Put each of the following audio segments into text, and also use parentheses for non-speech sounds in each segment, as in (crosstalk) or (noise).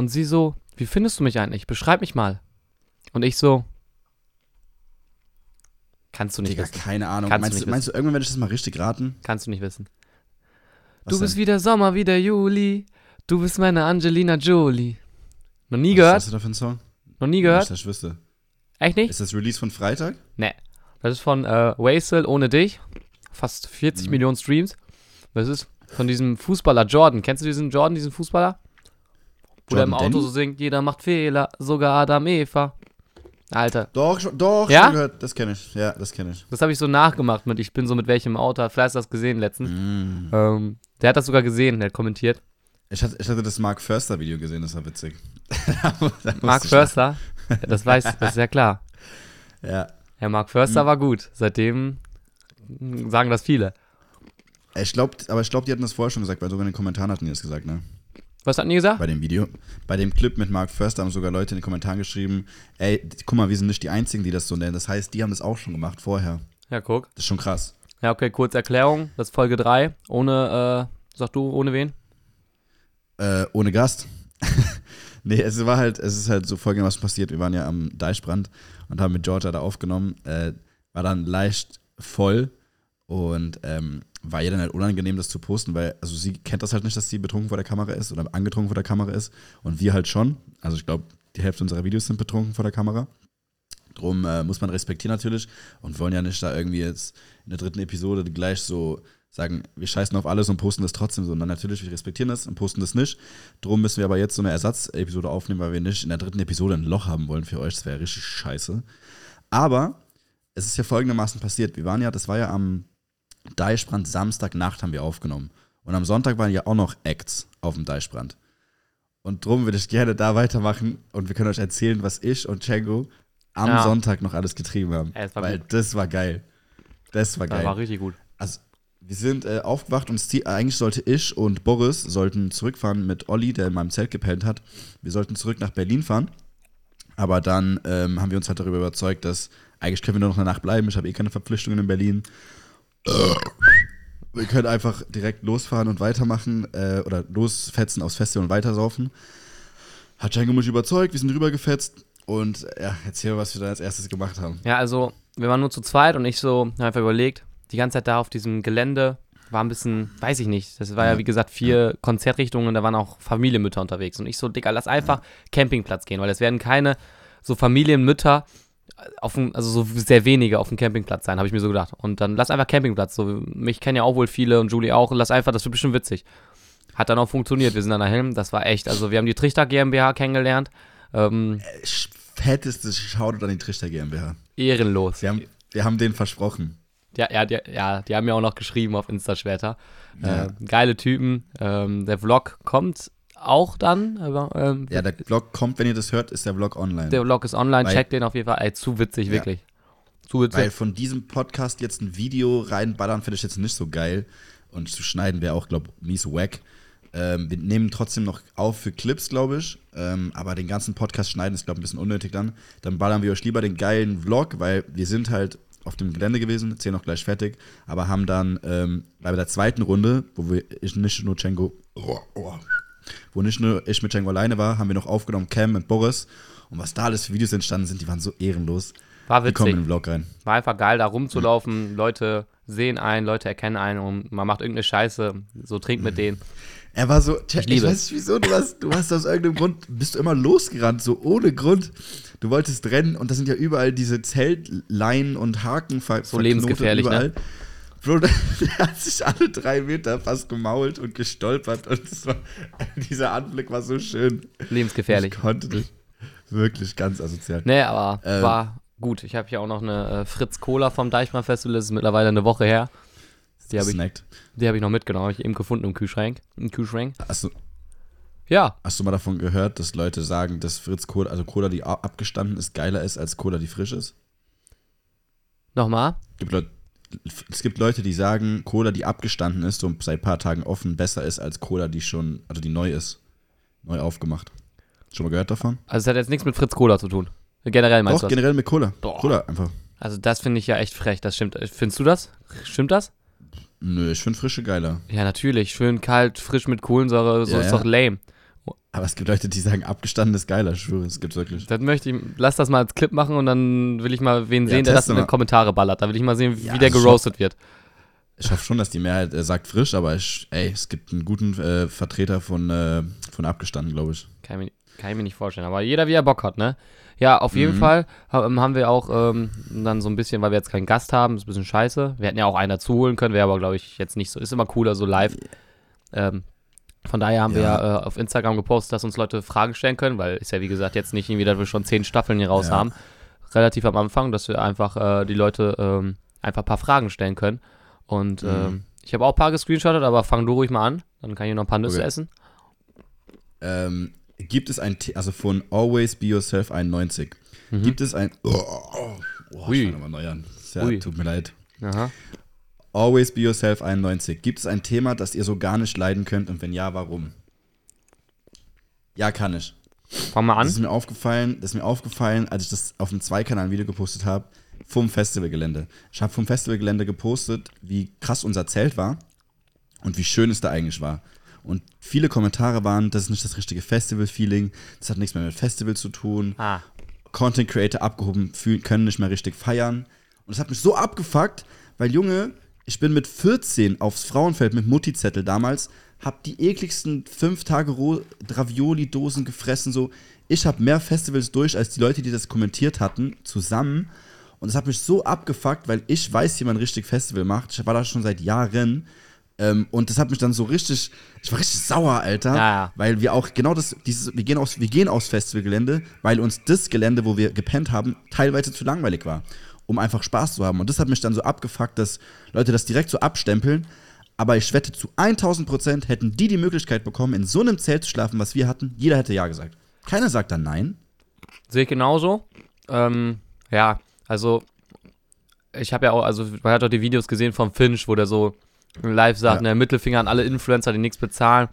Und sie so, wie findest du mich eigentlich? Beschreib mich mal. Und ich so, kannst du nicht Digga, wissen. keine Ahnung. Kannst du meinst, nicht du, meinst du, irgendwann werde ich das mal richtig raten? Kannst du nicht wissen. Was du bist denn? wie der Sommer, wie der Juli. Du bist meine Angelina Jolie. Noch nie Was gehört? ist das da für ein Song? Noch nie Nicht, gehört? dass ich wüsste. Echt nicht? Ist das Release von Freitag? Nee. Das ist von äh, Waisel ohne dich. Fast 40 Mhm. Millionen Streams. Das ist von diesem Fußballer Jordan. Kennst du diesen Jordan, diesen Fußballer? Wo der im Auto so singt, jeder macht Fehler, sogar Adam Eva. Alter, Doch, schon- doch, Ja? schon gehört. Das kenne ich. Ja, das kenne ich. das habe ich so nachgemacht mit, ich bin so mit welchem Auto, hat Fleiß das gesehen letztens. Mm. Ähm, der hat das sogar gesehen, der hat kommentiert. Ich, hatte, ich hatte das Mark Förster Video gesehen, das war witzig. (laughs) Da Mark Förster, ja, (laughs) das weiß, das ist ja klar. Ja. Ja, Mark Förster Mhm. war gut. Seitdem sagen das viele. Ich glaube, aber ich glaube, die hatten das vorher schon gesagt, weil sogar in den Kommentaren hatten die das gesagt, ne? Was hatten die gesagt? Bei dem Video. Bei dem Clip mit Mark Förster haben sogar Leute in den Kommentaren geschrieben, ey, guck mal, wir sind nicht die Einzigen, die das so nennen. Das heißt, die haben das auch schon gemacht vorher. Ja, guck. Das ist schon krass. Ja, okay, kurz Erklärung. Das ist Folge 3. Ohne, äh, sag du, ohne wen? Äh, ohne Gast. (laughs) nee, es war halt, es ist halt so folgendermaßen passiert. Wir waren ja am Deichbrand und haben mit Georgia da aufgenommen. Äh, war dann leicht voll und ähm, war ihr dann halt unangenehm, das zu posten, weil, also sie kennt das halt nicht, dass sie betrunken vor der Kamera ist oder angetrunken vor der Kamera ist. Und wir halt schon. Also ich glaube, die Hälfte unserer Videos sind betrunken vor der Kamera. Drum äh, muss man respektieren natürlich und wollen ja nicht da irgendwie jetzt in der dritten Episode gleich so sagen, wir scheißen auf alles und posten das trotzdem so. Und dann natürlich, wir respektieren das und posten das nicht. Drum müssen wir aber jetzt so eine Ersatzepisode aufnehmen, weil wir nicht in der dritten Episode ein Loch haben wollen für euch. Das wäre richtig scheiße. Aber es ist ja folgendermaßen passiert. Wir waren ja, das war ja am Deichbrand, Samstagnacht haben wir aufgenommen. Und am Sonntag waren ja auch noch Acts auf dem Deichbrand. Und drum würde ich gerne da weitermachen und wir können euch erzählen, was ich und Django am Ja. Sonntag noch alles getrieben haben. Ja, war weil gut. das war geil. Das war Das geil. war richtig gut. Also, wir sind äh, aufgewacht und das Ziel, eigentlich sollte ich und Boris sollten zurückfahren mit Olli, der in meinem Zelt gepennt hat. Wir sollten zurück nach Berlin fahren. Aber dann ähm, haben wir uns halt darüber überzeugt, dass eigentlich können wir nur noch eine Nacht bleiben. Ich habe eh keine Verpflichtungen in Berlin. Wir können einfach direkt losfahren und weitermachen äh, oder losfetzen aufs Festival und weitersaufen. Hat mich überzeugt, wir sind rübergefetzt und ja, erzähl, was wir da als erstes gemacht haben. Ja, also, wir waren nur zu zweit und ich so, hab einfach überlegt, die ganze Zeit da auf diesem Gelände war ein bisschen, weiß ich nicht, das war ja, Ja. wie gesagt vier Konzertrichtungen, da waren auch Familienmütter unterwegs und ich so, Digga, lass einfach Campingplatz gehen, weil es werden keine so Familienmütter auf dem, also so sehr wenige auf dem Campingplatz sein, habe ich mir so gedacht. Und dann lass einfach Campingplatz, so mich kennen ja auch wohl viele und Julie auch, lass einfach, das wird bestimmt witzig. Hat dann auch funktioniert, wir sind dann dahin, das war echt, also wir haben die Trichter GmbH kennengelernt, ähm, Fettestes Shoutout an die Trichter GmbH. ehrenlos. Wir haben, wir haben denen versprochen. Ja, ja, die, ja, die haben mir auch noch geschrieben auf Insta später. Ja. Äh, geile Typen. Ähm, der Vlog kommt auch dann. Aber, ähm, Ja, der Vlog kommt, wenn ihr das hört, ist der Vlog online. der Vlog ist online, Weil- checkt den auf jeden Fall. Ey, zu witzig, Ja. wirklich. Zu witzig. Weil von diesem Podcast jetzt ein Video reinballern, finde ich jetzt nicht so geil. Und zu schneiden wäre auch, glaube ich, mies wack. Ähm, wir nehmen trotzdem noch auf für Clips, glaube ich. Ähm, aber den ganzen Podcast schneiden ist, glaube ich, ein bisschen unnötig dann. Dann ballern wir euch lieber den geilen Vlog, weil wir sind halt auf dem Gelände gewesen, zählen auch gleich fertig, aber haben dann ähm, bei der zweiten Runde, wo wir ich nicht nur oh, oh, wo nicht nur ich mit Django alleine war, haben wir noch aufgenommen Cam und Boris. Und was da alles für Videos entstanden sind, die waren so ehrenlos. War Die kommen witzig. in den Vlog rein. War einfach geil, da rumzulaufen. Leute sehen einen, Leute erkennen einen und man macht irgendeine Scheiße. So trinkt mit denen. Er war so, ich, liebe weiß nicht wieso, du hast, du hast aus irgendeinem Grund, bist du immer losgerannt, so ohne Grund. Du wolltest rennen und da sind ja überall diese Zeltleinen und Haken ver So lebensgefährlich, ne? Bro, (laughs) der, hat sich alle drei Meter fast gemault und gestolpert und war, (laughs) dieser Anblick war so schön. Lebensgefährlich. Ich konnte nicht. Wirklich ganz asozial. Nee, aber Ähm. war gut. Ich habe hier auch noch eine äh, Fritz Cola vom Deichmann Festival. Das ist mittlerweile eine Woche her. Die habe ich, die hab ich noch mitgenommen. Habe ich eben gefunden im Kühlschrank. Im Kühlschrank. Hast du, Ja, hast du mal davon gehört, dass Leute sagen, dass Fritz Cola, also Cola, die abgestanden ist, geiler ist als Cola, die frisch ist? nochmal. gibt Leute, es gibt Leute, die sagen, Cola, die abgestanden ist und seit ein paar Tagen offen, besser ist als Cola, die schon, also die neu ist. Neu aufgemacht. Schon mal gehört davon? Also es hat jetzt nichts mit Fritz Cola zu tun. Generell meinst Doch, du das? generell mit Cola. Doch. Cola einfach. Also das finde ich ja echt frech. Das stimmt. Findest du das? Stimmt das? Nö, ich finde frische geiler. Ja, natürlich. Schön kalt, frisch mit Kohlensäure. So Ja, ist ja. doch lame. Aber es gibt Leute, die sagen, abgestanden ist geiler, ich schwöre, es gibt wirklich. Das möchte ich, lass das mal als Clip machen und dann will ich mal wen sehen, der das in die. Kommentare ballert. Da will ich mal sehen, wie Ja, der also geroastet wird. Ich hoffe schon, dass die Mehrheit äh, sagt frisch, aber ich, ey, es gibt einen guten äh, Vertreter von, äh, von abgestanden, glaube ich. Kann ich, mir, kann ich mir nicht vorstellen. Aber jeder, wie er Bock hat, ne? Ja, auf jeden Fall ha- ähm, haben wir auch ähm, dann so ein bisschen, weil wir jetzt keinen Gast haben, ist ein bisschen scheiße. Wir hätten ja auch einen dazu holen können, wäre aber, glaube ich, jetzt nicht so. Ist immer cooler, so live. Ähm, von daher haben wir Ja. ja äh, auf Instagram gepostet, dass uns Leute Fragen stellen können, weil ist ja wie gesagt jetzt nicht irgendwie, dass wir schon zehn Staffeln hier raus Ja. haben. Relativ am Anfang, dass wir einfach äh, die Leute ähm, einfach ein paar Fragen stellen können. Und Mhm. ähm, ich habe auch ein paar gescreenshottet, aber fang du ruhig mal an. Dann kann ich noch ein paar Nüsse Okay. essen. Ähm, gibt es ein, also von Always Be Yourself 91, gibt es ein, oh, oh, oh Ui. ich fange nochmal neu an. Ja, tut mir leid. Aha. Always Be Yourself 91, gibt es ein Thema, das ihr so gar nicht leiden könnt und wenn ja, warum? Ja, kann ich. Fang mal Das an. ist mir aufgefallen, das ist mir aufgefallen, als ich das auf dem Zweikanal-Video gepostet habe, vom Festivalgelände. Ich habe vom Festivalgelände gepostet, wie krass unser Zelt war und wie schön es da eigentlich war. Und viele Kommentare waren, das ist nicht das richtige Festival-Feeling, das hat nichts mehr mit Festival zu tun. Ah. Content Creator abgehoben fühlen, können nicht mehr richtig feiern. Und es hat mich so abgefuckt, weil Junge, ich bin mit 14 aufs Frauenfeld mit Mutti-Zettel damals, hab die ekligsten fünf Tage Ravioli-Dosen gefressen. So, ich habe mehr Festivals durch als die Leute, die das kommentiert hatten, zusammen. Und es hat mich so abgefuckt, weil ich weiß, wie man richtig Festival macht. Ich war da schon seit Jahren. Ähm, und das hat mich dann so richtig, ich war richtig sauer, Alter. Ja. Weil wir auch genau das, dieses, wir gehen aus, wir gehen aufs Festivalgelände, weil uns das Gelände, wo wir gepennt haben, teilweise zu langweilig war, um einfach Spaß zu haben. Und das hat mich dann so abgefuckt, dass Leute das direkt so abstempeln. Aber ich wette, zu 1000 Prozent hätten die die Möglichkeit bekommen, in so einem Zelt zu schlafen, was wir hatten. Jeder hätte Ja gesagt. Keiner sagt dann Nein. Sehe ich genauso. Ähm, ja, also ich habe ja auch, also man hat doch die Videos gesehen vom Finch, wo der so live sagt, Ja. ne, Mittelfinger an alle Influencer, die nichts bezahlen.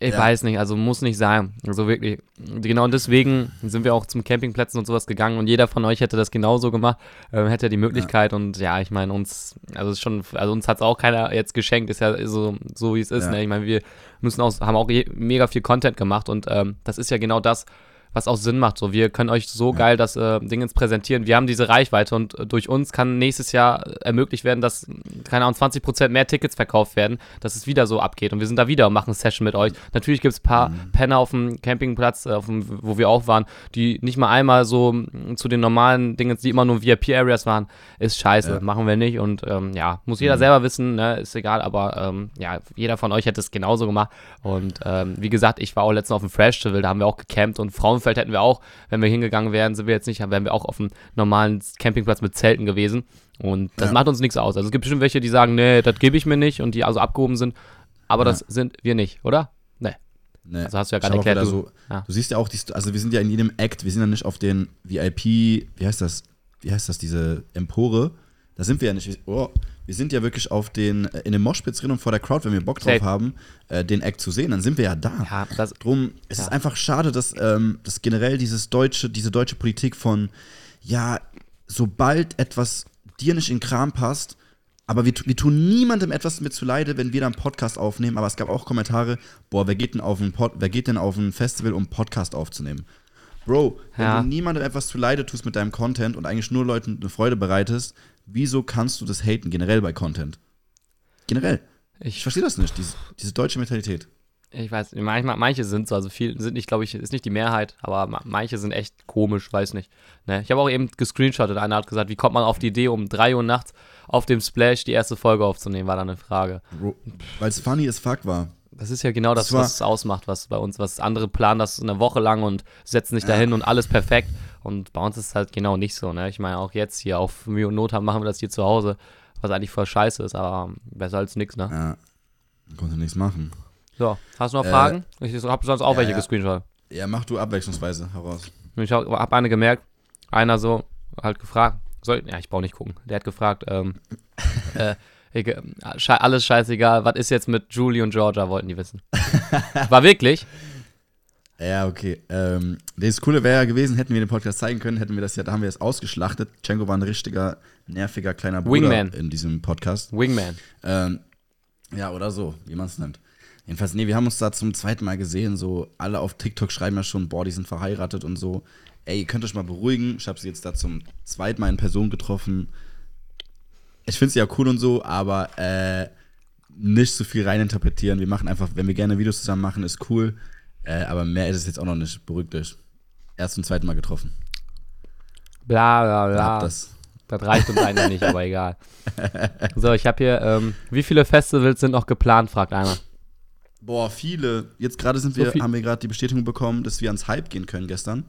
Ich Ja. weiß nicht, also muss nicht sein. Also wirklich. Genau und deswegen sind wir auch zum Campingplätzen und sowas gegangen und jeder von euch hätte das genauso gemacht, ähm, hätte die Möglichkeit und ja, ich meine, uns, also ist schon, also uns hat es auch keiner jetzt geschenkt, ist ja so, so wie es ist. Ja. Ne? Ich meine, wir müssen auch, haben auch mega viel Content gemacht und ähm, das ist ja genau das, was auch Sinn macht. So, wir können euch so Ja. geil das äh, Ding ins präsentieren. Wir haben diese Reichweite und äh, durch uns kann nächstes Jahr ermöglicht werden, dass, keine Ahnung, 20% mehr Tickets verkauft werden, dass es wieder so abgeht. Und wir sind da wieder und machen eine Session mit euch. Natürlich gibt es ein paar Mhm. Penner auf dem Campingplatz, äh, auf dem, wo wir auch waren, die nicht mal einmal so zu den normalen Dingen, die immer nur VIP-Areas waren. Ist scheiße, Ja. machen wir nicht. Und ähm, ja, muss jeder Mhm. selber wissen, ne? ist egal, aber ähm, ja, jeder von euch hätte es genauso gemacht. Und ähm, wie gesagt, ich war auch letztens auf dem Festival, da haben wir auch gecampt und Frauenfeld hätten wir auch, wenn wir hingegangen wären, sind wir jetzt nicht, wären wir auch auf einem normalen Campingplatz mit Zelten gewesen. Und das Ja. macht uns nichts aus. Also es gibt bestimmt welche, die sagen, nee, das gebe ich mir nicht und die also abgehoben sind. Aber Ja. das sind wir nicht, oder? Nee. Nee. Also hast du ja gerade erklärt. Du, so, ja. Du siehst ja auch, die, also wir sind ja in jedem Act, wir sind ja nicht auf den VIP, wie heißt das, wie heißt das, diese Empore, da sind wir ja nicht, oh, wir sind ja wirklich auf den, äh, in dem Moshpits drin und vor der Crowd, wenn wir Bock drauf Safe. haben, äh, den Act zu sehen, dann sind wir ja da. ja, das, Drum, es Ja. ist einfach schade, dass, ähm, dass generell dieses deutsche, diese deutsche Politik von, ja, sobald etwas dir nicht in den Kram passt, aber wir, wir tun niemandem etwas mit zuleide, wenn wir dann einen Podcast aufnehmen. Aber es gab auch Kommentare, boah, wer geht denn auf ein, Pod, wer geht denn auf ein Festival, um einen Podcast aufzunehmen? Bro, wenn Ja. du niemandem etwas zuleide tust mit deinem Content und eigentlich nur Leuten eine Freude bereitest, wieso kannst du das haten, generell bei Content? Generell. Ich ich, verstehe das nicht, diese, diese deutsche Mentalität. ich weiß, manchmal, manche sind so, also viel sind nicht, glaube ich, ist nicht die Mehrheit, aber ma- manche sind echt komisch, weiß nicht. Ne? Ich habe auch eben gescreenshottet, einer hat gesagt, wie kommt man auf die Idee, um 3 Uhr nachts auf dem Splash die erste Folge aufzunehmen, war dann eine Frage. Weil es funny as fuck war. Das ist ja genau das, Das was es ausmacht, was bei uns, was andere planen das eine Woche lang und setzen sich dahin und alles perfekt. Und bei uns ist es halt genau nicht so, ne? Ich meine, auch jetzt hier auf Mühe und Not haben, machen wir das hier zu Hause, was eigentlich voll scheiße ist, aber besser als nix, ne? Ja, konnte nichts machen. So, hast du noch Äh, Fragen? Ich habe sonst auch ja, welche ja. gescreenshot. Ja, mach du abwechslungsweise heraus. Ich habe hab eine gemerkt, einer so halt gefragt, soll, ja, ich brauche nicht gucken. Der hat gefragt, ähm, (laughs) äh, äh, alles scheißegal, was ist jetzt mit Julie und Georgia, wollten die wissen. War wirklich? Ja, okay. Ähm, das Coole wäre ja gewesen, hätten wir den Podcast zeigen können, hätten wir das ja, da haben wir es ausgeschlachtet. Cengo war ein richtiger, nerviger kleiner Bruder Wingman. in diesem Podcast. Wingman. Ähm, ja, oder so, wie man es nennt. Jedenfalls, nee, wir haben uns da zum zweiten Mal gesehen. So, alle auf TikTok schreiben ja schon, boah, die sind verheiratet und so. Ey, ihr könnt euch mal beruhigen. Ich habe sie jetzt da zum zweiten Mal in Person getroffen. Ich finde sie ja cool und so, aber äh, nicht so viel reininterpretieren. Wir machen einfach, wenn wir gerne Videos zusammen machen, ist cool. Äh, aber mehr ist es jetzt auch noch nicht. Beruhigt euch. Erst zum zweiten Mal getroffen. Bla bla bla. Das, das. reicht uns eigentlich nicht, aber egal. (laughs) So, ich habe hier, ähm, wie viele Festivals sind noch geplant, fragt einer. Boah, viele. Jetzt gerade sind So wir, viel- haben wir gerade die Bestätigung bekommen, dass wir ans Hype gehen können gestern.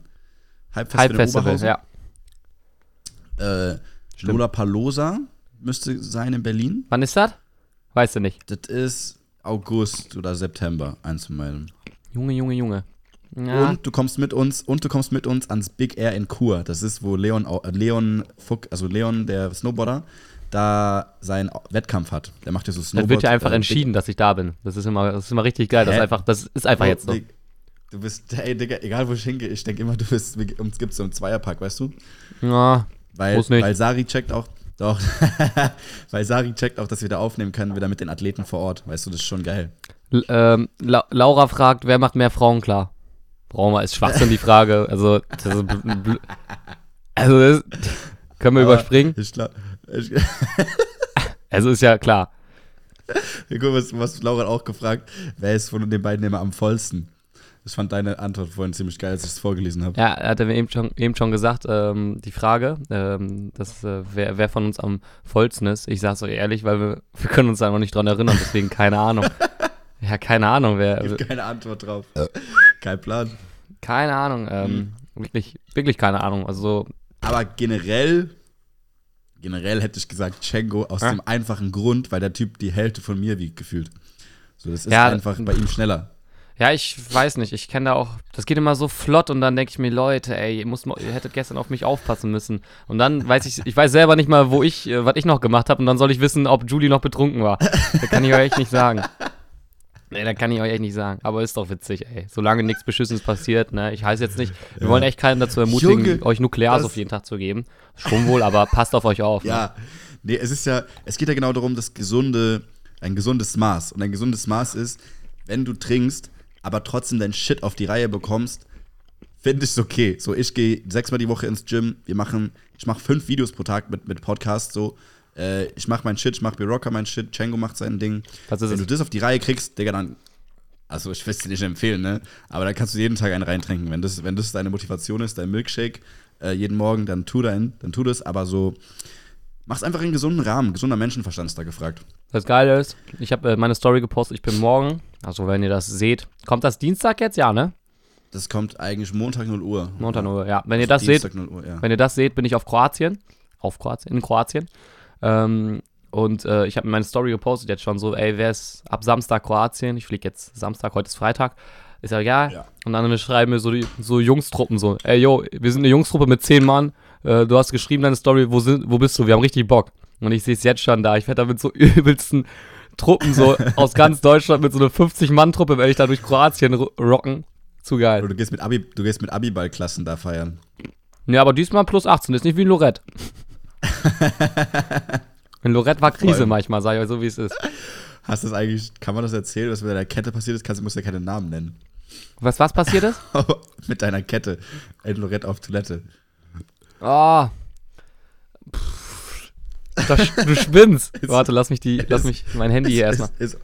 Hype Festival, Hype in Festival, Oberhausen. ja. Äh, Lola Palosa müsste sein in Berlin. Wann ist das? Weißt du nicht. Das ist August oder September, eins von meinen. Junge, Junge, Junge. Ja. Und du kommst mit uns und du kommst mit uns ans Big Air in Chur. Das ist, wo Leon, äh, Leon Fuck, also Leon, der Snowboarder, da seinen Wettkampf hat. Der macht ja so Snowboard. das wird ja einfach äh, entschieden, dass ich da bin. Das ist immer, das ist immer richtig geil. Das ist einfach, das ist einfach Big- jetzt so. Dig- Du bist, (laughs) ey, Digga, egal wo ich hingehe, ich denke immer, du bist, uns gibt so einen Zweierpack, weißt du? Ja, Weil, Muss nicht. weil Sari checkt auch, doch, (laughs) weil Sari checkt auch, dass wir da aufnehmen können, wieder mit den Athleten vor Ort. Weißt du, das ist schon geil. Ähm, La Laura fragt, wer macht mehr Frauen klar? Brauchen wir, ist Schwachsinn die Frage. Also, das ist also das können wir Aber überspringen. Ich glaub, ich, (laughs) Also ist ja klar. Guck, was, was Laura hat auch gefragt, wer ist von den beiden immer am vollsten? Ich fand deine Antwort vorhin ziemlich geil, als ich es vorgelesen habe. Ja, er hatte mir eben schon, eben schon gesagt, ähm, die Frage, ähm, dass, äh, wer, wer von uns am vollsten ist. Ich sag's euch ehrlich, weil wir, wir können uns da noch nicht dran erinnern, deswegen keine Ahnung. (laughs) Ja, keine Ahnung, wer. Gibt keine Antwort drauf. Kein Plan. Keine Ahnung, ähm, wirklich, wirklich keine Ahnung. Also so, Aber generell, generell hätte ich gesagt Django aus Ja. dem einfachen Grund, weil der Typ die Hälfte von mir wiegt gefühlt. So, das ist Ja, einfach bei ihm schneller. Ja, ich weiß nicht. Ich kenne da auch. Das geht immer so flott und dann denke ich mir, Leute, ey, ihr, mal- ihr hättet gestern auf mich aufpassen müssen. Und dann weiß ich, ich weiß selber nicht mal, wo ich, äh, was ich noch gemacht habe. Und dann soll ich wissen, ob Julie noch betrunken war. Da kann ich euch echt nicht sagen. Nee, da kann ich euch echt nicht sagen. Aber ist doch witzig, ey. Solange nichts Beschissenes passiert, ne? Ich heiße jetzt nicht. Wir wollen echt keinen dazu ermutigen, Junge, euch Nuklearsuff das- jeden Tag zu geben. Schon wohl, aber passt auf euch auf. Ne? Ja, nee, es ist ja, es geht ja genau darum, das gesunde, ein gesundes Maß. Und ein gesundes Maß ist, wenn du trinkst, aber trotzdem dein Shit auf die Reihe bekommst, finde ich es okay. So, ich gehe sechsmal die Woche ins Gym, wir machen, ich mache fünf Videos pro Tag mit, mit Podcast, so. Äh, ich mache mein Shit, ich mache Rocker mein Shit, Django macht sein Ding. Das wenn du das auf die Reihe kriegst, Digga, dann, also ich will es dir nicht empfehlen, ne? Aber dann kannst du jeden Tag einen reintrinken. Wenn das, wenn das deine Motivation ist, dein Milkshake äh, jeden Morgen, dann tu dein, dann tu das, aber so, mach's einfach in gesunden Rahmen. Gesunder Menschenverstand ist da gefragt. Das Geile ist, ich habe äh, meine Story gepostet, ich bin morgen, also wenn ihr das seht, kommt das Dienstag jetzt? Ja, ne? Das kommt eigentlich Montag 0 Uhr. Montag nur, ja. Wenn ihr das seht, Dienstag 0 Uhr, ja. Wenn ihr das seht, bin ich auf Kroatien. Auf Kroatien, in Kroatien. Ähm, und äh, ich habe meine Story gepostet jetzt schon so, ey, wer ist ab Samstag Kroatien? Ich fliege jetzt Samstag, heute ist Freitag. Ist ja egal. Ja. Und dann schreiben mir so die so Jungstruppen so, ey, yo, wir sind eine Jungstruppe mit zehn Mann. Äh, du hast geschrieben deine Story, wo, sind, wo bist du? Wir haben richtig Bock. Und ich sehe es jetzt schon da. Ich werde da mit so (laughs) übelsten Truppen so aus ganz Deutschland mit so einer 50-Mann-Truppe, werde ich da durch Kroatien ro- rocken. Zu geil. Du gehst mit Abi, du gehst mit Abiballklassen da feiern. Ja, aber diesmal plus 18, ist nicht wie in Lorette. (laughs) in Lorette war Krise manchmal, sag ich euch so, wie es ist. Hast du das eigentlich, kann man das erzählen, was mit deiner Kette passiert ist? Kannst, du musst ja keinen Namen nennen. Was, was passiert ist? (laughs) mit deiner Kette. Ed Lorette auf Toilette. Oh. Pff. Das, du spinnst. (laughs) Warte, lass mich die, lass mich mein Handy hier erstmal. Ist, ist,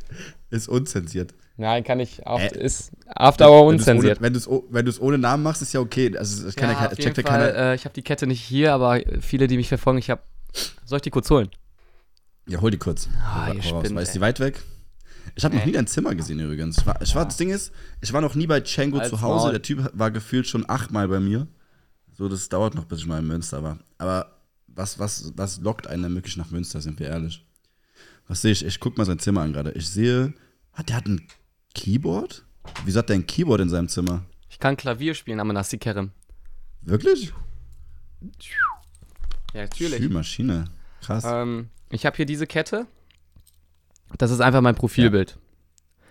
ist unzensiert. Nein, kann ich. Auf, Äh, ist After Hour unzensiert. Wenn du es wenn du's ohne Namen machst, ist ja okay. Also, es kann ja, Ja, checkt ja keiner. äh, ich habe die Kette nicht hier, aber viele, die mich verfolgen, ich habe. Soll ich die kurz holen? Ja, hol die kurz. Ah, hau raus. spinnt, Ist die weit weg? Ich habe noch nie dein Zimmer gesehen übrigens. Ich war, ich war, das Ding ist, ich war noch nie bei Django Halt's zu Hause. Maul. Der Typ war gefühlt schon achtmal bei mir. So, das dauert noch, bis ich mal in Münster war. Aber was, was, was lockt einen denn wirklich nach Münster, sind wir ehrlich? Was sehe ich? Ich guck mal sein Zimmer an gerade. Ich sehe, hat der hat ein Keyboard? Wieso hat der ein Keyboard in seinem Zimmer? Ich kann Klavier spielen, aber Nassikerim. Wirklich? Ja, natürlich. Spielmaschine. Krass. Ähm, ich habe hier diese Kette. Das ist einfach mein Profilbild.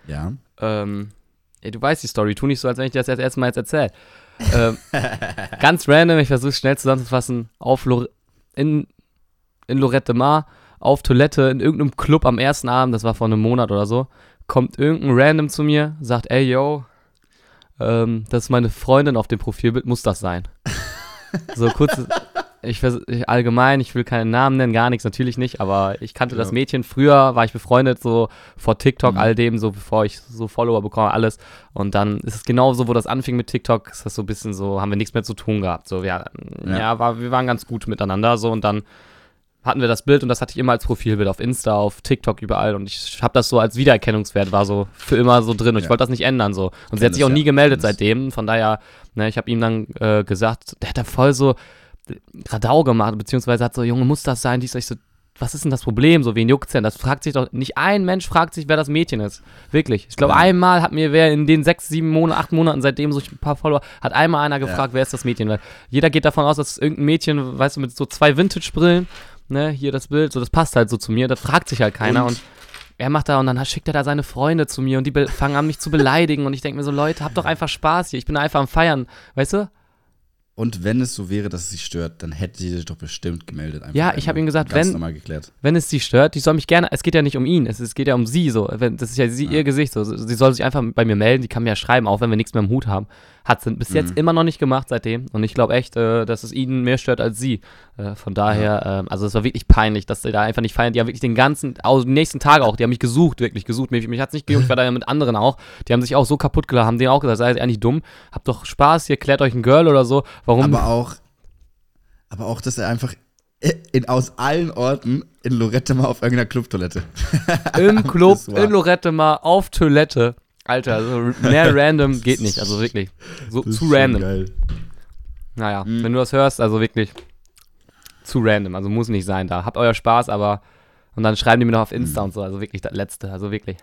ja. Ähm, ey, du weißt die Story. Tu nicht so, als wenn ich dir das erste Mal jetzt erzähle. ähm, (laughs) ganz random, ich versuche es schnell zusammenzufassen. Auf Lor in, in Lorette de Mar, auf Toilette, in irgendeinem Club am ersten Abend, das war vor einem Monat oder so, kommt irgendein Random zu mir, sagt, ey, yo, ähm, das ist meine Freundin auf dem Profilbild, muss das sein? (laughs) so kurz, ich, ich allgemein, ich will keinen Namen nennen, gar nichts, natürlich nicht, aber ich kannte ja. das Mädchen. Früher war ich befreundet, so vor TikTok, mhm. all dem, so bevor ich so Follower bekomme, alles. Und dann ist es genauso, wo das anfing mit TikTok, ist das so ein bisschen so, haben wir nichts mehr zu tun gehabt. So, wir, ja, ja war, wir waren ganz gut miteinander, so und dann hatten wir das Bild und das hatte ich immer als Profilbild auf Insta, auf TikTok, überall. Und ich habe das so als Wiedererkennungswert, war so für immer so drin. Und ja. ich wollte das nicht ändern so. Und sie hat sich auch nie gemeldet seitdem. Von daher, ne, ich habe ihm dann äh, gesagt, der hat da voll so Radau gemacht, beziehungsweise hat so, Junge, muss das sein? Dies, ich so, was ist denn das Problem? So, wen juckt's denn? Das fragt sich doch, nicht ein Mensch fragt sich, wer das Mädchen ist. Wirklich. Ich glaube, ja. einmal hat mir wer in den sechs, sieben Monaten, acht Monaten, seitdem so ein paar Follower, hat einmal einer gefragt, ja. wer ist das Mädchen? Weil jeder geht davon aus, dass es irgendein Mädchen, weißt du, mit so zwei Vintage-Brillen ne, hier das Bild, so das passt halt so zu mir, das fragt sich halt keiner und, und er macht da und dann schickt er da seine Freunde zu mir und die fangen an mich zu beleidigen und ich denke mir so, Leute, habt doch einfach Spaß hier, ich bin einfach am Feiern, weißt du? Und wenn es so wäre, dass es sie stört, dann hätte sie sich doch bestimmt gemeldet. ja, ich habe ihm gesagt, wenn, wenn es sie stört, die soll mich gerne, es geht ja nicht um ihn, es, es geht ja um sie so. Wenn, das ist ja sie, ja. ihr Gesicht so. Sie soll sich einfach bei mir melden, die kann mir ja schreiben, auch wenn wir nichts mehr im Hut haben. Hat sie bis mhm. jetzt immer noch nicht gemacht seitdem. Und ich glaube echt, äh, dass es ihn mehr stört als sie. Äh, von daher, ja. äh, also es war wirklich peinlich, dass sie da einfach nicht feiern. Die haben wirklich den ganzen, auch die nächsten Tage auch, die haben mich gesucht, wirklich gesucht. Mich, mich hat es nicht gejuckt, ich war da ja mit anderen auch. Die haben sich auch so kaputt gelacht, haben denen auch gesagt, seid ihr eigentlich dumm, habt doch Spaß, hier klärt euch ein Girl oder so. Warum? Aber auch, aber auch, dass er einfach in, aus allen Orten in Lorette mal auf irgendeiner Clubtoilette. Im (laughs) Club, in Lorette mal auf Toilette. Alter, also (laughs) mehr random geht nicht, also wirklich. So, zu random. Geil. Naja, mhm. wenn du das hörst, also wirklich zu random, also muss nicht sein da. Habt euer Spaß, aber. Und dann schreiben die mir noch auf Insta mhm. und so, also wirklich das Letzte, also wirklich.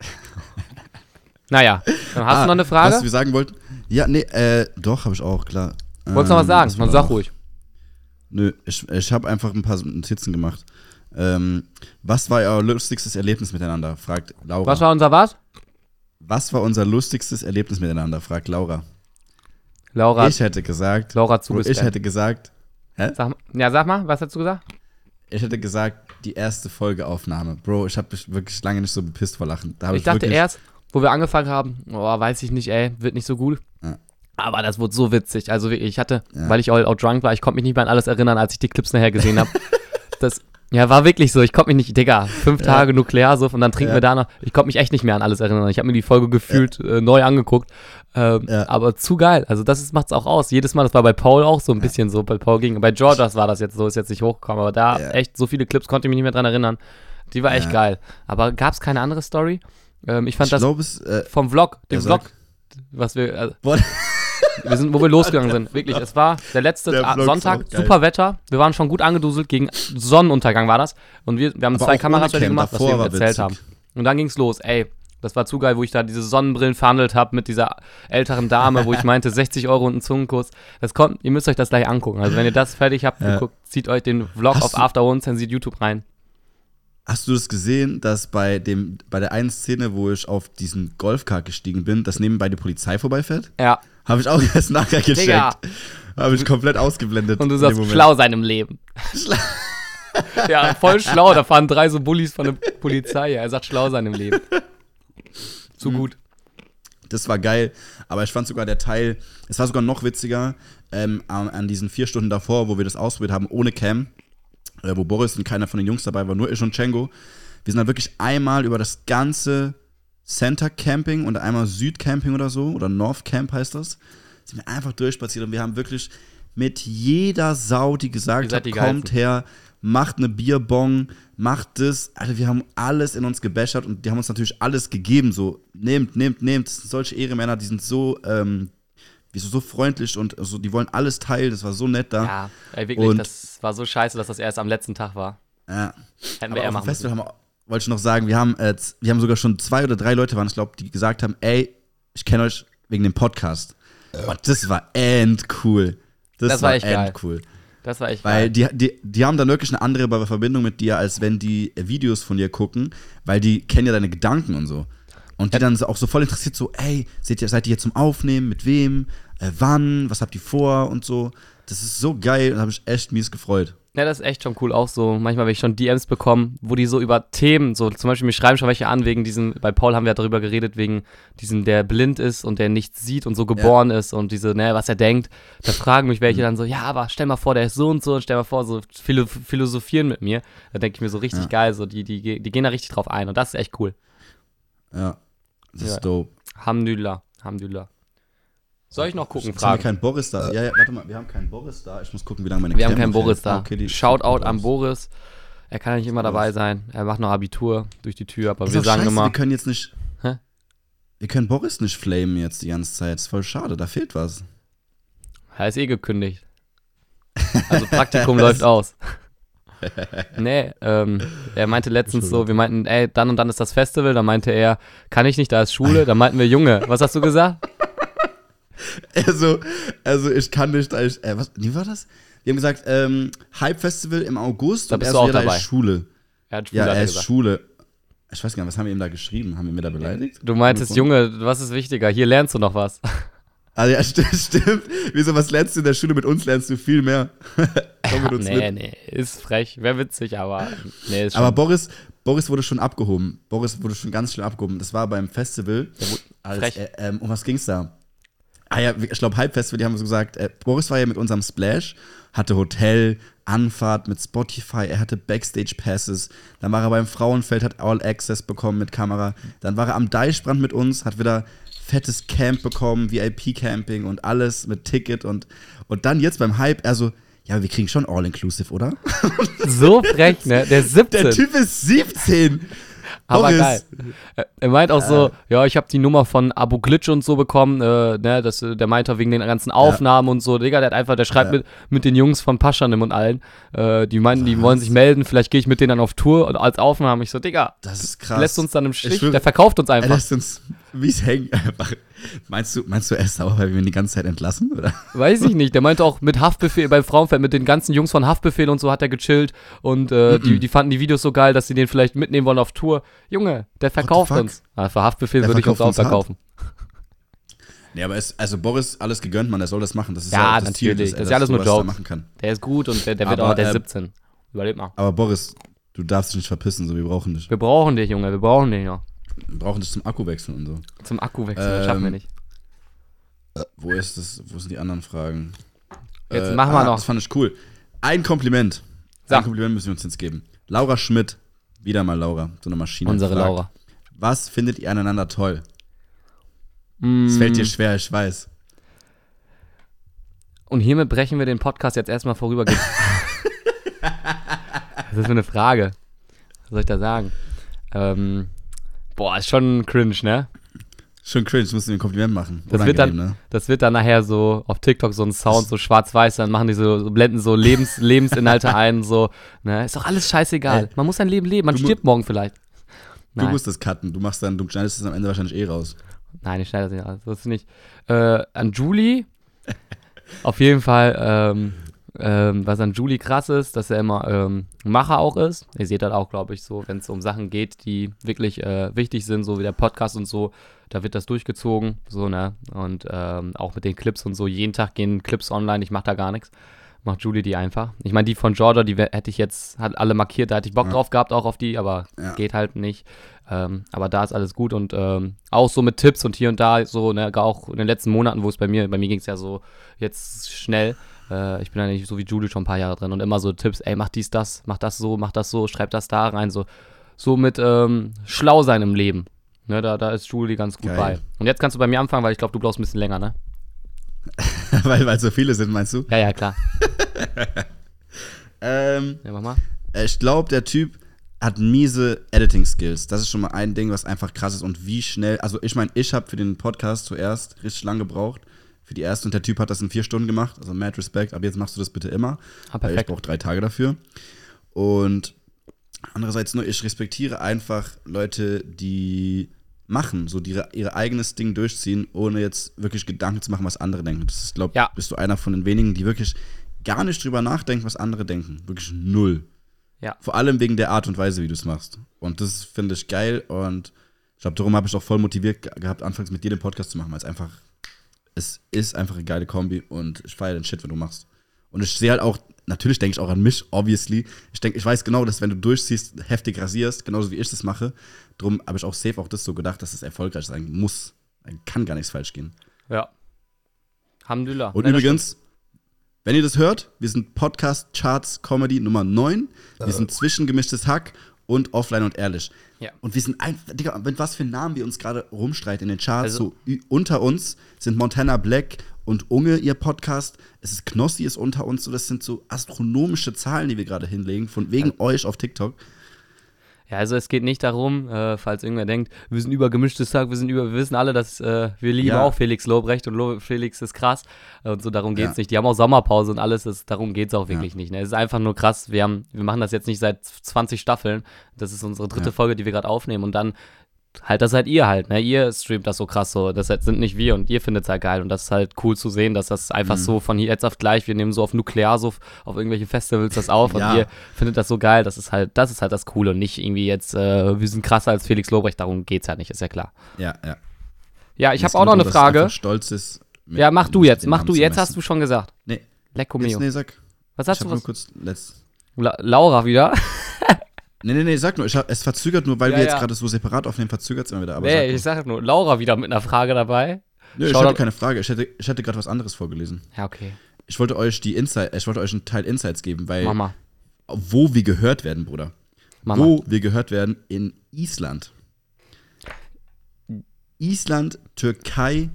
(laughs) naja, dann hast ah, du noch eine Frage? Was wir sagen wollten? Ja, nee, äh, doch, habe ich auch, klar. Wolltest du noch was ähm, sagen? Man sag ruhig. Nö, ich, ich habe einfach ein paar Notizen gemacht. Ähm, was war euer lustigstes Erlebnis miteinander? fragt Laura. Was war unser was? Was war unser lustigstes Erlebnis miteinander? fragt Laura. Laura. Ich hätte gesagt. Laura zu Ich hätte gesagt. Hä? Sag, ja, sag mal, was hast du gesagt? Ich hätte gesagt, die erste Folgeaufnahme. Bro, ich habe mich wirklich lange nicht so bepisst vor Lachen. Da ich, ich dachte erst, wo wir angefangen haben, oh, weiß ich nicht, ey, wird nicht so gut. Ja. Aber das wurde so witzig. Also wirklich, ich hatte, ja. weil ich auch, auch drunk war, ich konnte mich nicht mehr an alles erinnern, als ich die Clips nachher gesehen habe. (laughs) das, ja, war wirklich so. Ich konnte mich nicht, Digga, fünf ja. Tage Nuklearsuff und dann trinken ja. wir da noch. Ich konnte mich echt nicht mehr an alles erinnern. Ich habe mir die Folge gefühlt äh, neu angeguckt. Ähm, aber zu geil. Also das macht es auch aus. Jedes Mal, das war bei Paul auch so ein bisschen so. Bei Paul ging, bei Georgias war das jetzt so, ist jetzt nicht hochgekommen. Aber da echt so viele Clips konnte ich mich nicht mehr dran erinnern. Die war echt geil. Aber gab es keine andere Story? Ähm, ich fand ich das glaub, es, äh, vom Vlog, dem Vlog, was wir. Also, wir sind, wo wir losgegangen sind. Wirklich, es war der letzte der Sonntag, super Wetter. Wir waren schon gut angeduselt, gegen Sonnenuntergang war das. Und wir, wir haben Aber zwei Kameras gemacht, was wir erzählt witzig. haben. Und dann ging's los, ey. Das war zu geil, wo ich da diese Sonnenbrillen verhandelt habe mit dieser älteren Dame, wo ich meinte (laughs) 60 Euro und einen Zungenkuss. Das kommt, ihr müsst euch das gleich angucken. Also wenn ihr das fertig habt, ja. guckt, zieht euch den Vlog Hast auf After Uncensored YouTube rein. Hast du das gesehen, dass bei, dem, bei der einen Szene, wo ich auf diesen Golfkart gestiegen bin, dass nebenbei die Polizei vorbeifährt? Ja. Habe ich auch (laughs) erst nachher gecheckt. Habe ich komplett ausgeblendet. Und du sagst, schlau sein im Leben. (laughs) ja, voll schlau. Da fahren drei so Bullies von der Polizei. Ja, er sagt, schlau sein im Leben. (laughs) Zu gut. Das war geil. Aber ich fand sogar der Teil, es war sogar noch witziger, ähm, an, an diesen vier Stunden davor, wo wir das ausprobiert haben, ohne Cam äh, wo Boris und keiner von den Jungs dabei war, nur ich und Cengo. Wir sind dann wirklich einmal über das ganze Center Camping und einmal Süd Camping oder so, oder North Camp heißt das, sind wir einfach durchspaziert und wir haben wirklich mit jeder Sau, die gesagt hat, kommt her, macht eine Bierbong, macht das. Also wir haben alles in uns gebäschert und die haben uns natürlich alles gegeben, so nehmt, nehmt, nehmt. Solche Ehremänner, die sind so ähm, wie so, so freundlich und also, die wollen alles teilen, das war so nett da. Ja, ey, wirklich, und, das war so scheiße, dass das erst am letzten Tag war. Ja. Hätten wir eher machen Festival haben wir, wollte ich noch sagen, wir haben, äh, wir haben sogar schon zwei oder drei Leute waren, ich glaube, die gesagt haben, ey, ich kenne euch wegen dem Podcast. Und das war endcool. Das, das war, war echt end cool. Das war echt Weil geil. die, die, die haben dann wirklich eine andere Verbindung mit dir, als wenn die Videos von dir gucken, weil die kennen ja deine Gedanken und so. Und die dann auch so voll interessiert, so, ey, seht ihr, seid ihr hier zum Aufnehmen? Mit wem? Äh, wann? Was habt ihr vor? Und so. Das ist so geil, da habe ich echt mies gefreut. Ja, das ist echt schon cool. Auch so, manchmal, wenn ich schon DMs bekomme, wo die so über Themen, so zum Beispiel, mir schreiben schon welche an, wegen diesem, bei Paul haben wir ja darüber geredet, wegen diesem, der blind ist und der nichts sieht und so geboren ist und diese, ne, was er denkt. Da fragen mich welche dann so, ja, aber stell mal vor, der ist so und so und stell mal vor, so philo philosophieren mit mir. Da denke ich mir so richtig Ja. geil, so, die, die, die gehen da richtig drauf ein und das ist echt cool. Ja. Das Ja. ist dope. Hamdulillah, Hamdulillah. Soll ich noch gucken, Jetzt haben wir keinen Boris da. Ja, ja, warte mal, wir haben keinen Boris da. Ich muss gucken, wie lange meine Wir haben Cam keinen noch Boris da. Ah, Okay, Shoutout an. Boris. Er kann ja nicht immer dabei sein. Er macht noch Abitur durch die Tür, aber Ist wir sagen scheiße, immer. Wir können jetzt nicht. Hä? Wir können Boris nicht flamen jetzt die ganze Zeit. ist voll schade, da fehlt was. Er ist eh gekündigt. Also Praktikum (laughs) läuft aus. (laughs) Nee, ähm, er meinte letztens so, wir meinten, ey, dann und dann ist das Festival, da meinte er, kann ich nicht, da ist Schule, da meinten wir, Junge, was hast du gesagt? Also, also ich kann nicht, ich, äh, was, wie war das? Wir haben gesagt, ähm, Hype Festival im August Da und bist er du auch dabei. Schule. Er hat Schule, Ja, er ist gesagt. Schule. Ich weiß gar nicht, was haben wir ihm da geschrieben? Haben wir mir da beleidigt? Du meintest, Junge, was ist wichtiger? Hier lernst du noch was. Ah ja, (laughs) stimmt, stimmt. Wieso, was lernst du in der Schule? Mit uns lernst du viel mehr. (laughs) Komm mit uns nee, mit. nee, ist frech, wäre witzig, aber nee, ist schon. Aber Boris, Boris wurde schon abgehoben. Boris wurde schon ganz schön abgehoben. Das war beim Festival. Als, frech. äh, ähm, um was ging's da? Ah ja, ich glaube, Hype-Festival, die haben so gesagt, äh, Boris war ja mit unserem Splash, hatte Hotel, Anfahrt mit Spotify, er hatte Backstage-Passes, dann war er beim Frauenfeld, hat All Access bekommen mit Kamera, dann war er am Deichbrand mit uns, hat wieder fettes Camp bekommen, VIP-Camping und alles mit Ticket und, und dann jetzt beim Hype, er so, ja, wir kriegen schon All-Inclusive, oder? so frech, ne? Der ist (laughs) 17. Der Typ ist 17! Aber Boris. geil. Er- Er meint auch so, ja, ich habe die Nummer von Abu Glitch und so bekommen, äh, ne, das, äh, der meint wegen den ganzen Aufnahmen und so, Digga, der hat einfach, der schreibt Ja. mit, mit den Jungs von Paschanim und allen, äh, die meinten, die wollen sich melden, vielleicht gehe ich mit denen dann auf Tour und als Aufnahme, ich so, Digga, Das ist krass. lässt uns dann im Stich, schwöre- der verkauft uns Er einfach. lässt uns mies hängen (laughs) einfach. Meinst du, meinst du, er ist sauer, weil wir ihn die ganze Zeit entlassen? Oder? Weiß ich nicht, der meinte auch mit Haftbefehl, beim Frauenfeld, mit den ganzen Jungs von Haftbefehl und so hat er gechillt und äh, die, die fanden die Videos so geil, dass sie den vielleicht mitnehmen wollen auf Tour. Junge, der verkauft uns. Ja, für Haftbefehl Der würde ich uns auch verkaufen. Nee, aber es, also Boris, alles gegönnt, man, der soll das machen. Das ist Ja, ja, das Ziel, natürlich. dass Das ist ja alles nur machen kann. Der ist gut und der, der wird Aber, auch, der ist ähm, 17. Überleg mal. Aber Boris, du darfst dich nicht verpissen, so wir brauchen dich. Wir brauchen dich, Junge, wir brauchen dich noch. Brauchen dich zum Akku wechseln und so. Zum Akkuwechsel, das schaffen wir Ähm, nicht. Wo ist das, wo sind die anderen Fragen? Jetzt machen wir ah, noch. Das fand ich cool. Ein Kompliment. Sag. Ein Kompliment müssen wir uns jetzt geben. Laura Schmidt, wieder mal Laura, so eine Maschine. Unsere fragt, Laura. Was findet ihr aneinander toll? Mm, Es fällt dir schwer, ich weiß. Und hiermit brechen wir den Podcast jetzt erstmal vorübergehend. (laughs) das ist für eine Frage. Was soll ich da sagen? Ähm, boah, ist schon cringe, ne? Schon cringe, musst du mir ein Kompliment machen. Das wird, dann, ne? das wird dann nachher so auf TikTok so ein Sound, so schwarz-weiß, dann machen die so, so blenden so Lebens, (laughs) Lebensinhalte ein, so, ne? Ist doch alles scheißegal. Ey, Man muss sein Leben leben, man du stirbt morgen vielleicht. Du Nein. musst das cutten. Du machst dann, du schneidest es am Ende wahrscheinlich eh raus. Nein, ich schneide das nicht aus. Das ist nicht. Äh, an Julie, (laughs) auf jeden Fall, ähm, ähm, was an Julie krass ist, dass er immer ähm, Macher auch ist. Ihr seht das auch, glaube ich, so, wenn es um Sachen geht, die wirklich äh, wichtig sind, so wie der Podcast und so, da wird das durchgezogen, so, ne? Und ähm, auch mit den Clips und so, jeden Tag gehen Clips online, ich mache da gar nichts. Macht Julie die einfach. Ich meine, die von Georgia, die hätte ich jetzt, hat alle markiert, da hätte ich Bock Ja. drauf gehabt, auch auf die, aber Ja. geht halt nicht. Ähm, aber da ist alles gut und ähm, auch so mit Tipps und hier und da so, ne, auch in den letzten Monaten, wo es bei mir, bei mir ging es ja so jetzt schnell. Äh, ich bin ja nicht so wie Julie schon ein paar Jahre drin und immer so Tipps, ey, mach dies, das, mach das so, mach das so, schreib das da rein, so, so mit ähm, schlau sein im Leben. Ne, da, da ist Julie ganz gut Geil. bei. Und jetzt kannst du bei mir anfangen, weil ich glaube, du brauchst ein bisschen länger, ne? (laughs) weil, weil so viele sind, meinst du? Ja, ja, klar. (laughs) Ähm, Ja, mach mal. äh, ich glaube, der Typ hat miese Editing-Skills. Das ist schon mal ein Ding, was einfach krass ist. Und wie schnell, also ich meine, ich habe für den Podcast zuerst richtig lang gebraucht. Für die erste und der Typ hat das in vier Stunden gemacht. Also mad Respect. Aber jetzt machst du das bitte immer. Ah, Weil ich perfekt. brauche drei Tage dafür. Und andererseits nur, ich respektiere einfach Leute, die machen, so die ihre, ihr eigenes Ding durchziehen, ohne jetzt wirklich Gedanken zu machen, was andere denken. Das ist, glaube Ja. bist du einer von den wenigen, die wirklich gar nicht drüber nachdenken, was andere denken. Wirklich null. Ja. Vor allem wegen der Art und Weise, wie du es machst. Und das finde ich geil und ich glaube, darum habe ich auch voll motiviert ge- gehabt, anfangs mit dir den Podcast zu machen, weil es einfach, es ist einfach eine geile Kombi und ich feiere den Shit, wenn du machst. Und ich sehe halt auch, natürlich denke ich auch an mich, obviously. Ich denke, ich weiß genau, dass wenn du durchziehst, heftig rasierst, genauso wie ich das mache. Drum habe ich auch safe auch das so gedacht, dass es erfolgreich sein muss. Kann gar nichts falsch gehen. Ja. Alhamdulillah. Und das übrigens, wenn ihr das hört, wir sind Podcast Charts Comedy Nummer 9. Wir sind zwischen gemischtes Hack und offline und ehrlich. Ja. Und wir sind einfach, Digga, mit was für Namen wir uns gerade rumstreiten in den Charts. Also- so unter uns sind Montana Black und Unge ihr Podcast. Es ist Knossi ist unter uns. So, das sind so astronomische Zahlen, die wir gerade hinlegen, von wegen euch auf TikTok. Ja, also es geht nicht darum, äh, falls irgendwer denkt, wir sind über gemischtes Tag, wir sind über, wir wissen alle, dass äh, wir lieben Ja. auch Felix Lobrecht und Lo Felix ist krass äh, und so darum geht's Ja. nicht. Die haben auch Sommerpause und alles, das, darum geht's auch wirklich Ja. nicht. Ne? Es ist einfach nur krass. Wir haben, wir machen das jetzt nicht seit 20 Staffeln. Das ist unsere dritte. Folge, die wir gerade aufnehmen und dann halt, das seid ihr halt, ne? Ihr streamt das so krass so. Das sind nicht wir und ihr findet es halt geil. Und das ist halt cool zu sehen, dass das einfach Mhm. so von jetzt auf gleich, wir nehmen so auf Nuklear, so auf irgendwelche Festivals das auf Ja. und ihr findet das so geil. Das ist halt, das ist halt das Coole und nicht irgendwie jetzt, äh, wir sind krasser als Felix Lobrecht, darum geht's halt nicht, ist ja klar. Ja, ja. Ja, ich habe auch noch eine Frage. Stolz ist. mit- Ja, mach du jetzt, mach du, jetzt hast du schon gesagt. Nee, Lecco jetzt, mio. nee, sag. Was Ich hast hab du nur was? kurz letzt. La Laura wieder? (laughs) Nee, nee, nee, sag nur. Ich es verzögert nur, weil Ja, wir jetzt ja. gerade so separat aufnehmen, verzögert es immer wieder. Aber Nee, sag ich sag nur, Laura wieder mit einer Frage dabei. Nö, ich Schau hatte keine Frage. Ich hätte, ich hätte gerade was anderes vorgelesen. Ja, okay. Ich wollte euch die Insight, ich wollte euch einen Teil Insights geben, weil Mach mal. wo wir gehört werden, Bruder. Mach mal. wo wir gehört werden in Island. Island, Türkei,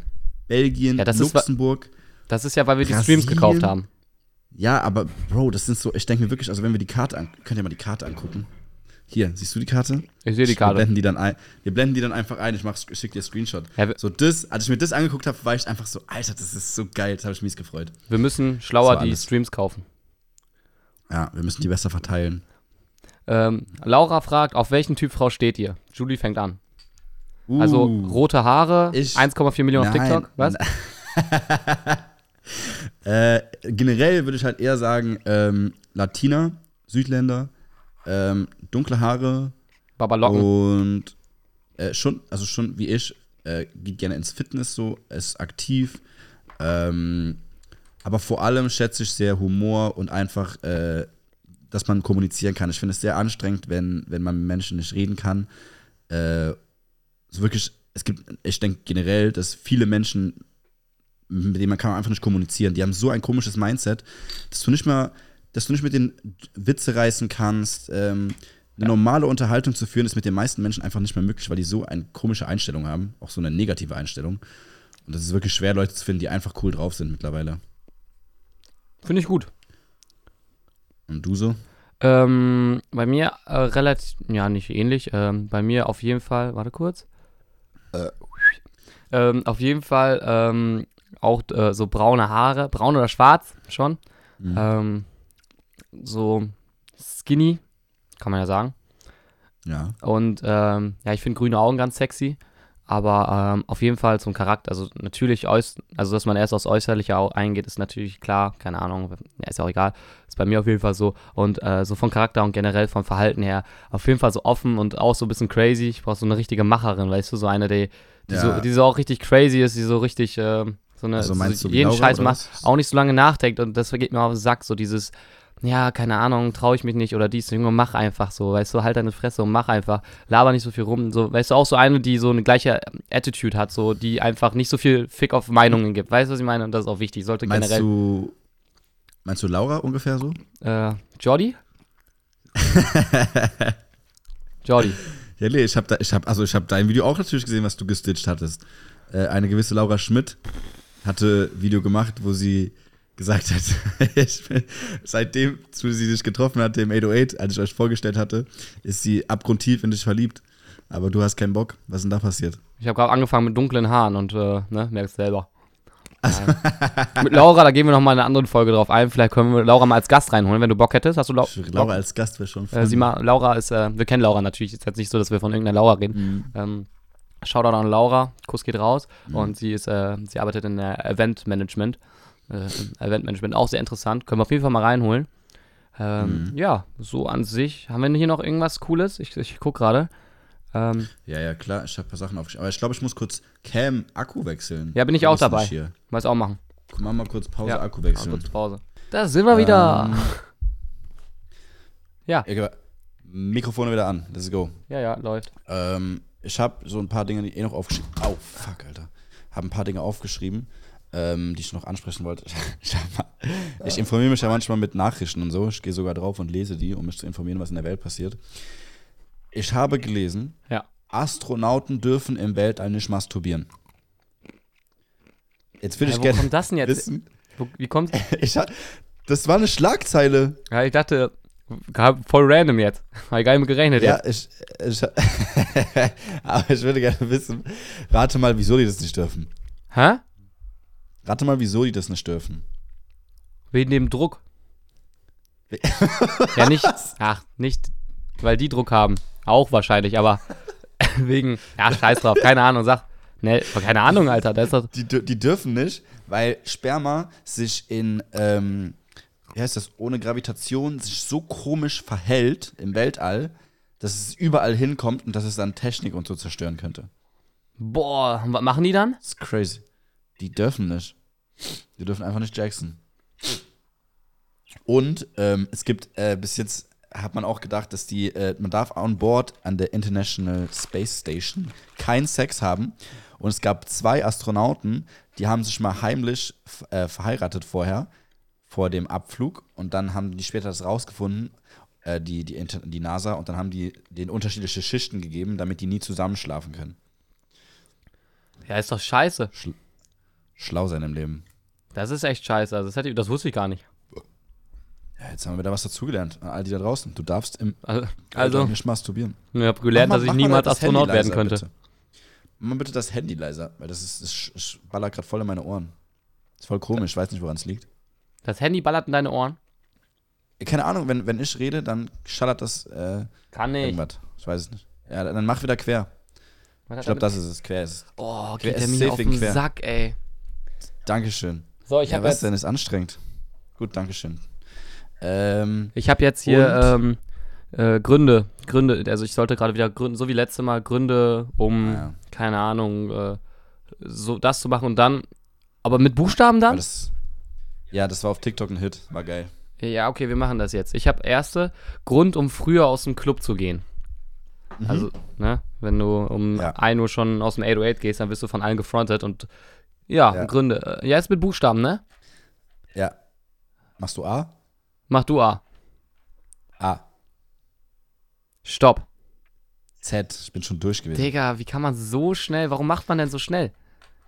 Belgien, Ja, das ist Luxemburg. Das ist ja, weil wir die Brasilien. Streams gekauft haben. Ja, aber Bro, das sind so, ich denke mir wirklich, also wenn wir die Karte an, könnt ihr mal die Karte angucken. Hier, siehst du die Karte? Ich sehe die Wir Karte. blenden die dann ein. Wir blenden die dann einfach ein. Ich, mach, ich schick dir Screenshot. Ja, wir- so das, als ich mir das angeguckt habe, war ich einfach so, Alter, das ist so geil. Das habe ich mies gefreut. Wir müssen schlauer die alles. Streams kaufen. Ja, wir müssen die besser verteilen. Ähm, Laura fragt, auf welchen Typ Frau steht ihr? Julie fängt an. Also Uh, rote Haare, Ich- 1,4 Millionen auf Nein. TikTok. Was? (laughs) Äh, generell würde ich halt eher sagen, ähm, Latina, Südländer, ähm, dunkle Haare Babalocken. und äh, schon, also schon wie ich, äh, geht gerne ins Fitness so, ist aktiv. Ähm, aber vor allem schätze ich sehr Humor und einfach, äh, dass man kommunizieren kann. Ich finde es sehr anstrengend, wenn, wenn man mit Menschen nicht reden kann. Äh, so wirklich, es gibt, ich denke generell, dass viele Menschen, mit denen man kann man einfach nicht kommunizieren, die haben so ein komisches Mindset, dass du nicht mal, dass du nicht mit denen Witze reißen kannst. Ähm, eine Ja. normale Unterhaltung zu führen, ist mit den meisten Menschen einfach nicht mehr möglich, weil die so eine komische Einstellung haben, auch so eine negative Einstellung. Und das ist wirklich schwer, Leute zu finden, die einfach cool drauf sind mittlerweile. Finde ich gut. Und du so? Ähm, bei mir äh, relativ, ja, nicht ähnlich. Ähm, bei mir auf jeden Fall, warte kurz. Ähm, auf jeden Fall ähm, auch äh, so braune Haare, braun oder schwarz schon. Mhm. So skinny, kann man ja sagen. Ja. Und ähm, ja, ich finde grüne Augen ganz sexy. Aber ähm, auf jeden Fall zum Charakter. Also natürlich, also dass man erst aufs Äußerliche au- eingeht, ist natürlich klar. Keine Ahnung, ja, ist ja auch egal. Ist bei mir auf jeden Fall so. Und äh, so von Charakter und generell vom Verhalten her auf jeden Fall so offen und auch so ein bisschen crazy. Ich brauche so eine richtige Macherin, weißt du, so eine, die, die, Ja. so, die so auch richtig crazy ist, die so richtig ähm, so eine Also so jeden Laura, Scheiß macht, auch nicht so lange nachdenkt und das geht mir auf den Sack, so dieses ja, keine Ahnung, traue ich mich nicht oder dies, Junge, mach einfach so, weißt du, halt deine Fresse und mach einfach, laber nicht so viel rum, so, weißt du, auch so eine, die so eine gleiche Attitude hat, so, die einfach nicht so viel Fick auf Meinungen gibt, weißt du, was ich meine? Und das ist auch wichtig, sollte Meinst generell, du, meinst du Laura ungefähr so? äh, Jordi? (laughs) Jordi, Ja, nee, ich habe da, ich habe, also ich habe dein Video auch natürlich gesehen, was du gestitcht hattest. Äh, eine gewisse Laura Schmidt hatte ein Video gemacht, wo sie gesagt hat, (laughs) ich seitdem sie sich getroffen hat, dem 808, als ich euch vorgestellt hatte, ist sie abgrundtief in dich verliebt. Aber du hast keinen Bock. Was ist denn da passiert? ich habe gerade angefangen mit dunklen Haaren und, äh, ne, merkst selber. Nein. mit Laura, da gehen wir noch mal in einer anderen Folge drauf ein. Vielleicht können wir Laura mal als Gast reinholen, wenn du Bock hättest. Hast du Lau Laura als Gast wäre schon Äh, sie ma Laura ist, äh, wir kennen Laura natürlich, ist jetzt nicht so, dass wir von irgendeiner Laura reden. Mhm. Ähm, Shoutout an Laura, Kuss geht raus. Und sie ist, äh, sie arbeitet in der Event Management. Äh, Event Management auch sehr interessant. Können wir auf jeden Fall mal reinholen. Ähm, Mhm. Ja, so an sich. Haben wir hier noch irgendwas Cooles? Ich, ich guck gerade. Ähm, Ja, ja, klar, ich habe ein paar Sachen aufgeschrieben. Aber ich glaube, ich muss kurz Cam Akku wechseln. Ja, bin ich auch dabei. Hier. Mal auch machen. Mach mal kurz Pause, Ja, Akku wechseln. kurz Pause. Da sind wir wieder. Ähm, (laughs) Ja. ja, Mikrofone wieder an. Let's go. Ja, ja, läuft. Ähm, ich habe so ein paar Dinge eh noch aufgeschrieben. Au, fuck, Alter. Habe ein paar Dinge aufgeschrieben, ähm, die ich noch ansprechen wollte. (laughs) Ich, informiere mich ja manchmal mit Nachrichten und so. Ich gehe sogar drauf und lese die, um mich zu informieren, was in der Welt passiert. Ich habe gelesen, Ja. Astronauten dürfen im Weltall nicht masturbieren. Jetzt will Ja, ich gerne kommt das denn jetzt? wissen. Wie kommt's? (laughs) Ich, ha- das war eine Schlagzeile. Ja, ich dachte, voll random jetzt. Hab ich gar nicht mit gerechnet Ja, jetzt. ich, ich (laughs) aber ich würde gerne wissen, rate mal, wieso die das nicht dürfen. Hä? Rate mal, wieso die das nicht dürfen. Wegen dem Druck. (laughs) ja, nicht. Ach, nicht, weil die Druck haben. Auch wahrscheinlich, aber (laughs) wegen. Ja, scheiß drauf. Keine Ahnung, sag. Ne, keine Ahnung, Alter. Da ist das. Die, die dürfen nicht, weil Sperma sich in, ähm, wie heißt das, ohne Gravitation sich so komisch verhält im Weltall, dass es überall hinkommt und dass es dann Technik und so zerstören könnte. Boah, was machen die dann? Das ist crazy. Die dürfen nicht. Die dürfen einfach nicht Jackson. Und ähm, es gibt äh, bis jetzt hat man auch gedacht, dass die äh, man darf on board an der International Space Station keinen Sex haben. Und es gab zwei Astronauten, die haben sich mal heimlich äh, verheiratet vorher vor dem Abflug und dann haben die später das rausgefunden, äh, die, die, die NASA, und dann haben die den unterschiedliche Schichten gegeben, damit die nie zusammenschlafen können. Ja, ist doch scheiße. Schlau sein im Leben. Das ist echt scheiße. Also das, hätte, ich- das wusste ich gar nicht. Ja, jetzt haben wir wieder was dazugelernt. All die da draußen. Du darfst im Also, also, nicht masturbieren. ich habe gelernt, mal- dass ich niemals das Astronaut werden leiser, könnte. Bitte. Mach mal bitte das Handy leiser, weil das ist, das ballert gerade voll in meine Ohren. ist voll komisch, ich weiß nicht, woran es liegt. Das Handy ballert in deine Ohren? Keine Ahnung, wenn, wenn ich rede, dann schallert das äh, Kann nicht. irgendwas. Ich weiß es nicht. Ja, dann mach wieder quer. Ich glaube, das ist es. Quer ist es. Oh, Quer geht ist der mir auf den quer. Sack, ey. Dankeschön. So, ich ja, habe was jetzt, denn? Ist anstrengend. Gut, Dankeschön. Ähm, ich hab jetzt hier ähm, äh, Gründe. Gründe. Also ich sollte gerade wieder Gründe, so wie letztes Mal, Gründe, um, Ah, ja. keine Ahnung, äh, so das zu machen und dann. Aber mit Buchstaben dann? das, ja, das war auf TikTok ein Hit. War geil. Ja, okay, wir machen das jetzt. Ich habe erste Grund, um früher aus dem Club zu gehen. Also, ne, wenn du um Mhm. Ja. 1 Uhr schon aus dem 808 gehst, dann wirst du von allen gefrontet und ja, Ja. Gründe. Ja, ist mit Buchstaben, ne? Ja. Machst du A? Mach du A. A. Stopp. Z. Ich bin schon durch gewesen. Digga, wie kann man so schnell, warum macht man denn so schnell?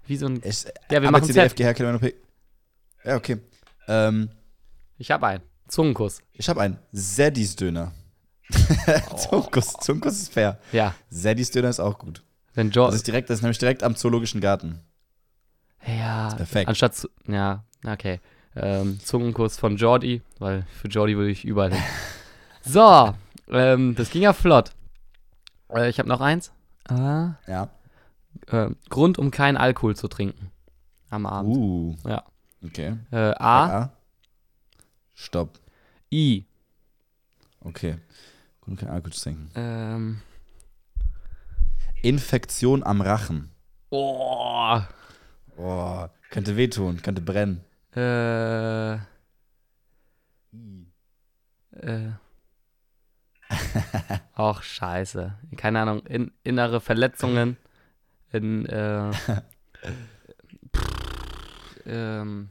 Wie so ein. Ich, Ja, wir machen Z. F, G, H, K, L, M, N, O, P. Ja, okay. Ähm, Ich hab einen. Zungenkuss. ich habe einen Zeddys Döner. (laughs) Zunkus, Zunkus ist fair. Ja. Zeddys Döner ist auch gut. Wenn Jo. Das ist direkt, das ist nämlich direkt am Zoologischen Garten. Ja. perfekt. Anstatt. zu- Ja, okay. Ähm, Zungenkuss von Jordi, weil für Jordi würde ich überall hin. (laughs) so, ähm, das ging ja flott. Äh, ich habe noch eins. Ah, Ja. äh, Grund, um keinen Alkohol zu trinken. Am Abend. Uh. Ja. Okay. Äh, A, A. Stopp. I. Okay. Gut, kein Alkohol zu trinken. Ähm, Infektion am Rachen. oh, Oh, könnte wehtun, könnte brennen. äh, äh. Ach, scheiße. Keine Ahnung, in, innere Verletzungen. In, äh, pff, (laughs) ähm,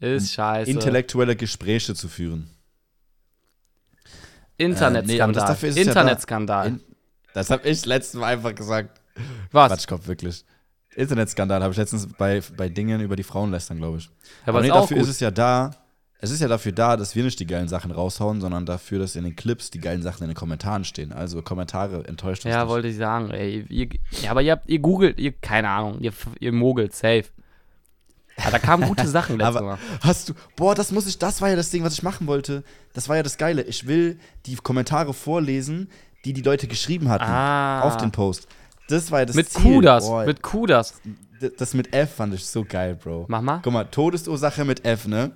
ist scheiße. Intellektuelle Gespräche zu führen. Äh, nee, Internetskandal. ja Internetskandal. In- Das habe ich letztes Mal einfach gesagt. Was? Quatschkopf, wirklich. Internetskandal habe ich letztens bei, bei Dingen über die Frauen lästern, glaube ich. Aber aber nee, dafür gut. ist es ja da. Es ist ja dafür da, dass wir nicht die geilen Sachen raushauen, sondern dafür, dass in den Clips die geilen Sachen in den Kommentaren stehen. Also Kommentare enttäuscht uns Ja, nicht. wollte ich sagen. Ey, ihr, ja, aber ihr habt, ihr googelt, ihr, keine Ahnung, ihr, ihr mogelt, safe. Ja, da kamen gute (laughs) Sachen letztes Aber Mal. hast du, boah, das muss ich, das war ja das Ding, was ich machen wollte. Das war ja das Geile. Ich will die Kommentare vorlesen, die die Leute geschrieben hatten Ah. auf den Post. Das war das Mit Ziel. Kudas, Boah, mit Kudas. d- das mit F fand ich so geil, Bro. Mach mal. Guck mal, Todesursache mit F, ne?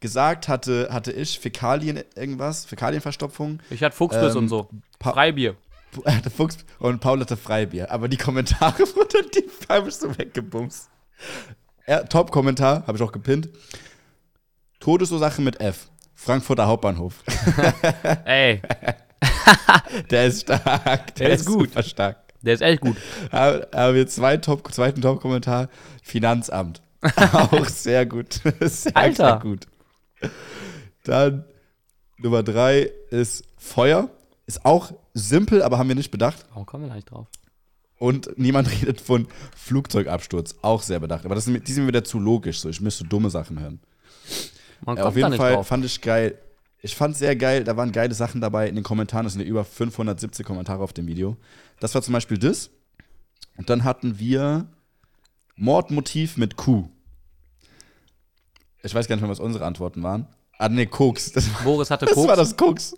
Gesagt hatte, hatte ich Fäkalien irgendwas, Fäkalienverstopfung. Ich hatte Fuchsbiss Ähm, und so. Pa- Freibier. (laughs) Er hatte Fuchs und Paul hatte Freibier. Aber die Kommentare (laughs) unter die habe ich so weggebumst. Top-Kommentar, habe ich auch gepinnt. Todesursache mit F. Frankfurter Hauptbahnhof. (laughs) Ey, Der ist stark. Der, Der ist ist gut. super stark. Der ist echt gut. (laughs) Haben haben wir zwei Top, zweiten Top-Kommentar. Finanzamt. (laughs) Auch sehr gut. (laughs) Sehr, Alter. sehr gut. Dann Nummer drei ist Feuer. Ist auch simpel, aber haben wir nicht bedacht. Warum kommen wir da nicht drauf? Und niemand redet von Flugzeugabsturz. Auch sehr bedacht. Aber das die sind mir wieder zu logisch. So. Ich müsste dumme Sachen hören. Man Äh, kommt auf jeden Fall drauf. fand ich geil. Ich fand sehr geil, da waren geile Sachen dabei in den Kommentaren. Es sind ja über 570 Kommentare auf dem Video. Das war zum Beispiel das. Und dann hatten wir Mordmotiv mit Kuh. Ich weiß gar nicht mehr, was unsere Antworten waren. Ah, ne, Koks. Das war, Boris hatte (laughs) das, Koks. war das Koks.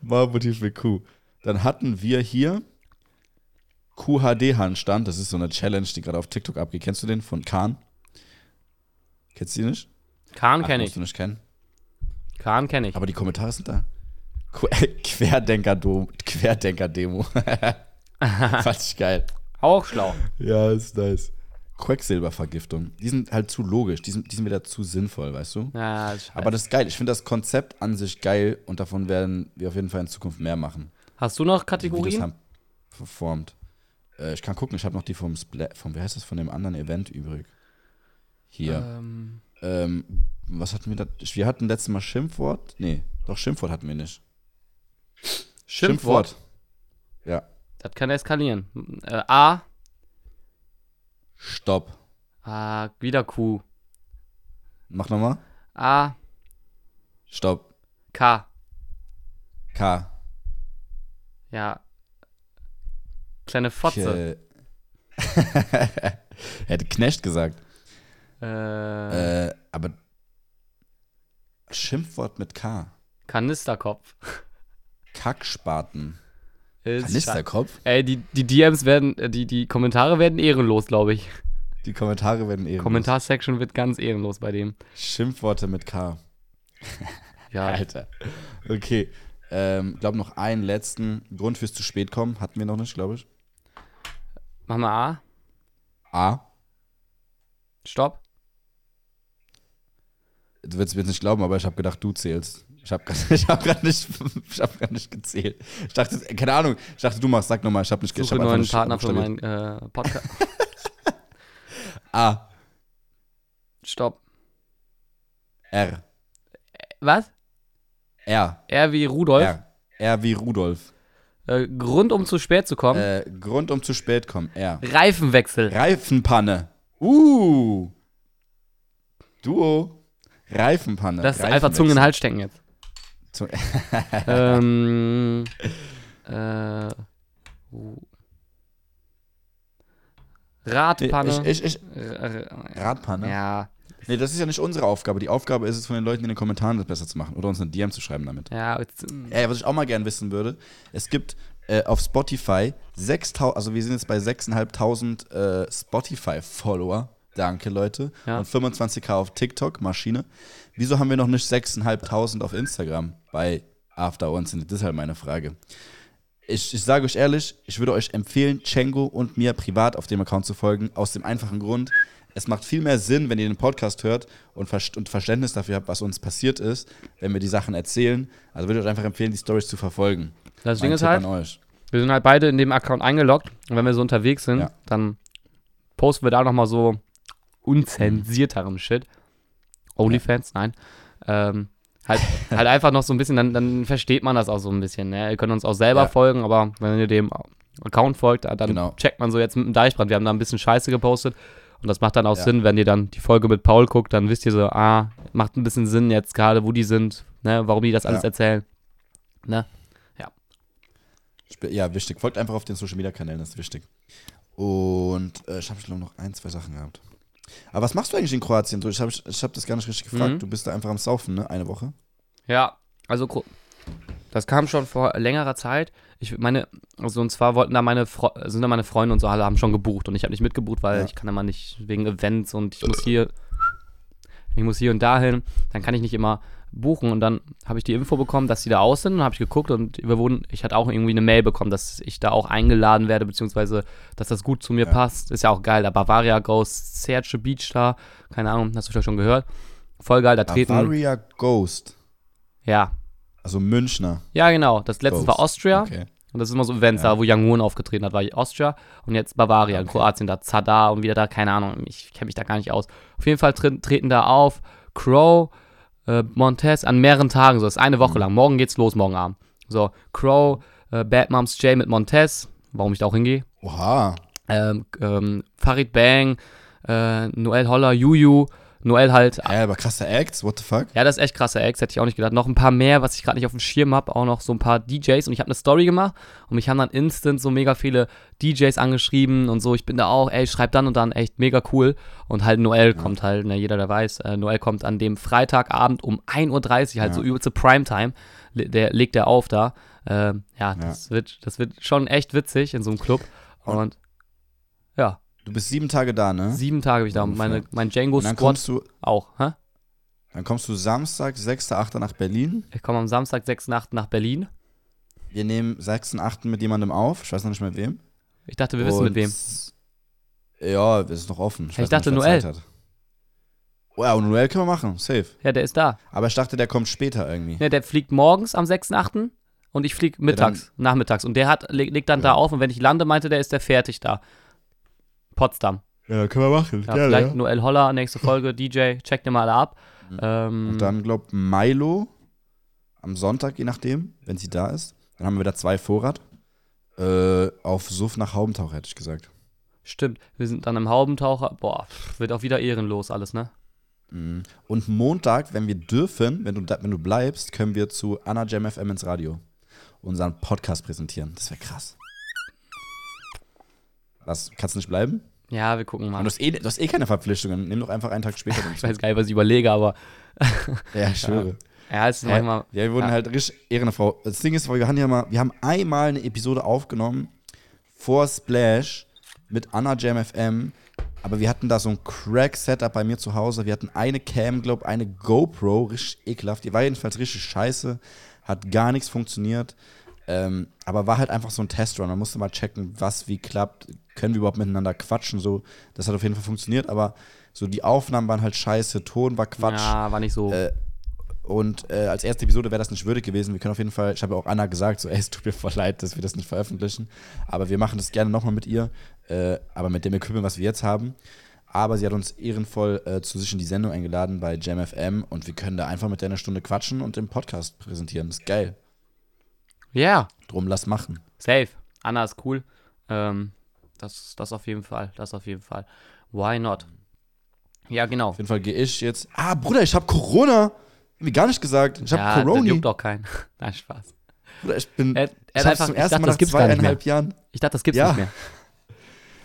Mordmotiv mit Kuh. Dann hatten wir hier QHD-Handstand. Das ist so eine Challenge, die gerade auf TikTok abgeht. Kennst du den von Kahn? Kennst du die nicht? Kahn kenne musst ich. du nicht kennen. Kahn kenne ich. Aber die Kommentare sind da. Qu- Querdenker-Demo. Querdenker-Demo. (laughs) Fand ich geil. Auch schlau. Ja, ist nice. Quecksilbervergiftung. Die sind halt zu logisch. Die sind, die sind wieder zu sinnvoll, weißt du? Ja, ist scheiße. Aber das ist geil. Ich finde das Konzept an sich geil und davon werden wir auf jeden Fall in Zukunft mehr machen. Hast du noch das Kategorien? haben verformt. Äh, ich kann gucken, ich habe noch die vom Splat, vom, wie heißt das, von dem anderen Event übrig. Hier. Ähm, Ähm, was hatten wir da? Wir hatten letztes Mal Schimpfwort. Nee, doch Schimpfwort hatten wir nicht. Schimpfwort. Ja. Das kann eskalieren. Äh, A. Stopp. Ah, wieder Q. Mach nochmal. A. Stopp. K. K. Ja. Kleine Fotze. (laughs) Hätte Knecht gesagt. Äh, Äh, aber Schimpfwort mit K. Kanisterkopf. Kackspaten. Ist Kanisterkopf? Ey, die, die DMs werden, äh, die, die Kommentare werden ehrenlos, glaube ich. Die Kommentare werden ehrenlos. Kommentarsection wird ganz ehrenlos bei dem. Schimpfworte mit K. Ja, (laughs) Alter. Okay. Ähm, glaube noch einen letzten Grund fürs zu spät kommen. Hatten wir noch nicht, glaube ich. mach mal A. A. Stopp. Du wirst es nicht glauben, aber ich habe gedacht, du zählst. Ich habe (laughs) ich hab gerade nicht, ich hab grad nicht gezählt. Ich dachte, keine Ahnung, ich dachte, du machst, sag nochmal, ich habe nicht ich Suche hab einen Partner für meinen äh, Podcast. (laughs) A. Stopp. R. Was? R. R wie Rudolf. R. R wie Rudolf. Äh, Grund, um zu spät zu kommen. Äh, Grund, um zu spät kommen. R. Reifenwechsel. Reifenpanne. Uh. Duo. Reifenpanne. Das ist einfach Zunge in den Hals stecken jetzt. Zunge- (laughs) (laughs) ähm, äh, uh. Radpanne. Ich, ich, ich, Radpanne? Ja, Nee, das ist ja nicht unsere Aufgabe. Die Aufgabe ist es von den Leuten in den Kommentaren, das besser zu machen oder uns eine DM zu schreiben damit. ja, jetzt, Ey, was ich auch mal gern wissen würde, es gibt äh, auf Spotify 6000, also wir sind jetzt bei 6.500 äh, Spotify-Follower. Danke, Leute. Ja. Und 25k auf TikTok, Maschine. Wieso haben wir noch nicht 6.500 auf Instagram bei After Uns? Das ist halt meine Frage. Ich, ich sage euch ehrlich, ich würde euch empfehlen, Chengo und mir privat auf dem Account zu folgen, aus dem einfachen Grund, es macht viel mehr Sinn, wenn ihr den Podcast hört und, Ver- und Verständnis dafür habt, was uns passiert ist, wenn wir die Sachen erzählen. Also würde ich euch einfach empfehlen, die Stories zu verfolgen. das Ding ist halt, an euch. wir sind halt beide in dem Account eingeloggt und wenn wir so unterwegs sind, Ja. dann posten wir da nochmal so unzensierteren Shit. Onlyfans, nein. Ähm, halt, (laughs) halt einfach noch so ein bisschen, dann, dann versteht man das auch so ein bisschen. Ne? Ihr könnt uns auch selber Ja. folgen, aber wenn ihr dem Account folgt, dann Genau. checkt man so jetzt mit dem Deichbrand. Wir haben da ein bisschen Scheiße gepostet und das macht dann auch Ja. Sinn, wenn ihr dann die Folge mit Paul guckt, dann wisst ihr so, ah, macht ein bisschen Sinn jetzt gerade, wo die sind, ne? warum die das alles Ja. erzählen. Ne? Sp- Ja, wichtig. Folgt einfach auf den Social Media Kanälen, das ist wichtig. Und äh, ich habe glaube noch ein, zwei Sachen gehabt. Aber was machst du eigentlich in Kroatien? Ich habe ich hab das gar nicht richtig gefragt. Mhm. Du bist da einfach am Saufen, ne? Eine Woche. Ja, also das kam schon vor längerer Zeit. Ich meine, also und zwar wollten da meine Fre sind da meine Freunde und so alle haben schon gebucht und ich habe nicht mitgebucht, weil Ja. ich kann immer nicht wegen Events und ich muss hier ich muss hier und dahin, dann kann ich nicht immer buchen. Und dann habe ich die Info bekommen, dass sie da aus sind. Und habe ich geguckt und wir wurden, ich hatte auch irgendwie eine Mail bekommen, dass ich da auch eingeladen werde, beziehungsweise, dass das gut zu mir Ja. passt. Ist ja auch geil. Da Bavaria Ghost, Serge Beach da. Keine Ahnung, hast du vielleicht schon gehört. Voll geil, da treten. Bavaria Ghost. Ja. Also Münchner. Ja, genau. Das letzte war. Austria. Okay. Und das ist immer so Events, Ja. da wo Young Moon aufgetreten hat, war Austria und jetzt Bavaria in Okay. Kroatien, da Zadar und wieder da, keine Ahnung, ich kenne mich da gar nicht aus. Auf jeden Fall tre treten da auf Crow, äh, Montez an mehreren Tagen, so das ist eine Mhm. Woche lang. Morgen geht's los, morgen Abend. So, Crow, äh, Bad Moms J mit Montez, warum ich da auch hingehe. Oha. Ähm, ähm, Farid Bang, äh, Noel Holler, Juju, Noel halt Ey, aber krasser Acts, what the fuck? ja, das ist echt krasser Ex, hätte ich auch nicht gedacht. Noch ein paar mehr, was ich gerade nicht auf dem Schirm habe, auch noch so ein paar DJs und ich habe eine Story gemacht und mich haben dann instant so mega viele DJs angeschrieben und so. Ich bin da auch, ey, schreib dann und dann, echt mega cool. Und halt Noel kommt halt, ne, jeder der weiß, äh, Noel kommt an dem Freitagabend um 1.30 Uhr, halt Ja. so übelste Primetime, der legt er auf da. Ähm, ja, Das, wird, das wird schon echt witzig in so einem Club. Und ja, Du bist sieben Tage da, ne? sieben Tage bin ich da. Meine, mein Django Und dann Squad kommst du, auch. Hä? dann kommst du Samstag, 6.8. nach Berlin. Ich komme am Samstag, 6.8. nach Berlin. Wir nehmen 6.8. mit jemandem auf. Ich weiß noch nicht mehr wem. Ich dachte, wir wissen mit Und- wem. Ja, das ist noch offen. Ich weiß dachte, nicht, Noel. Zeit hat. Ja, und Noel können wir machen. Safe. Ja, der ist da. Aber ich dachte, der kommt später irgendwie. Ja, der fliegt morgens am 6.8. und ich fliege mittags, nachmittags. Und der hat, leg, legt dann da Ja. auf und wenn ich lande, meinte der, ist der fertig da. Potsdam. Ja, können wir machen. Ja, vielleicht Noel Holler, nächste Folge, (laughs) DJ, checkt dir mal alle ab. Ähm, Und dann, glaub Milo am Sonntag, je nachdem, wenn sie da ist. Dann haben wir wieder zwei Vorrat. Äh, auf Suff nach Haubentauch, hätte ich gesagt. Stimmt, wir sind dann im Haubentaucher. Boah, wird auch wieder ehrenlos alles, ne? Mhm. Und Montag, wenn wir dürfen, wenn du, da- wenn du bleibst, können wir zu Anna Jam FM ins Radio unseren Podcast präsentieren. Das wäre krass. Was, kannst du nicht bleiben? Ja, wir gucken mal. Und du, hast eh, du hast eh keine Verpflichtungen. Nimm doch einfach einen Tag später (laughs) Ich weiß gar nicht, was ich überlege, aber (laughs) Ja, ich schwöre. ja, es ist Hä? manchmal. Ja, wir wurden Ja. halt richtig Ehrenfrau. Das Ding ist, wir haben ja mal, wir haben einmal eine Episode aufgenommen vor Splash mit Anna Jam FM, aber wir hatten da so ein Crack-Setup bei mir zu Hause. Wir hatten eine Cam, glaub, eine GoPro, richtig ekelhaft. Die war jedenfalls richtig scheiße, hat gar nichts funktioniert. Ähm, aber war halt einfach so ein Testrun. Man musste mal checken, was wie klappt. Können wir überhaupt miteinander quatschen? So, das hat auf jeden Fall funktioniert, aber so die Aufnahmen waren halt scheiße, Ton war Quatsch. Ja, war nicht so. Äh, und äh, als erste Episode wäre das nicht würdig gewesen. Wir können auf jeden Fall, ich habe ja auch Anna gesagt, so, ey, es tut mir voll leid, dass wir das nicht veröffentlichen. Aber wir machen das gerne nochmal mit ihr, äh, aber mit dem Equipment, was wir jetzt haben. Aber sie hat uns ehrenvoll äh, zu sich in die Sendung eingeladen bei Jam FM und wir können da einfach mit der eine Stunde quatschen und den Podcast präsentieren. Das ist geil. Ja, Drum lass machen. safe. Anna ist cool. Ähm, das, das auf jeden Fall. Das auf jeden Fall. Why not? Ja, genau. Auf jeden Fall gehe ich jetzt. Ah, Bruder, ich habe Corona. Hab gar nicht gesagt. Ich habe ja, das Corona. juckt doch keinen. (laughs) Nein, Spaß. Bruder, ich bin. Er, er ich einfach, zum ich ersten dachte, Mal das nach zweieinhalb Jahren. Ich dachte, das gibt's Ja. nicht mehr. (laughs)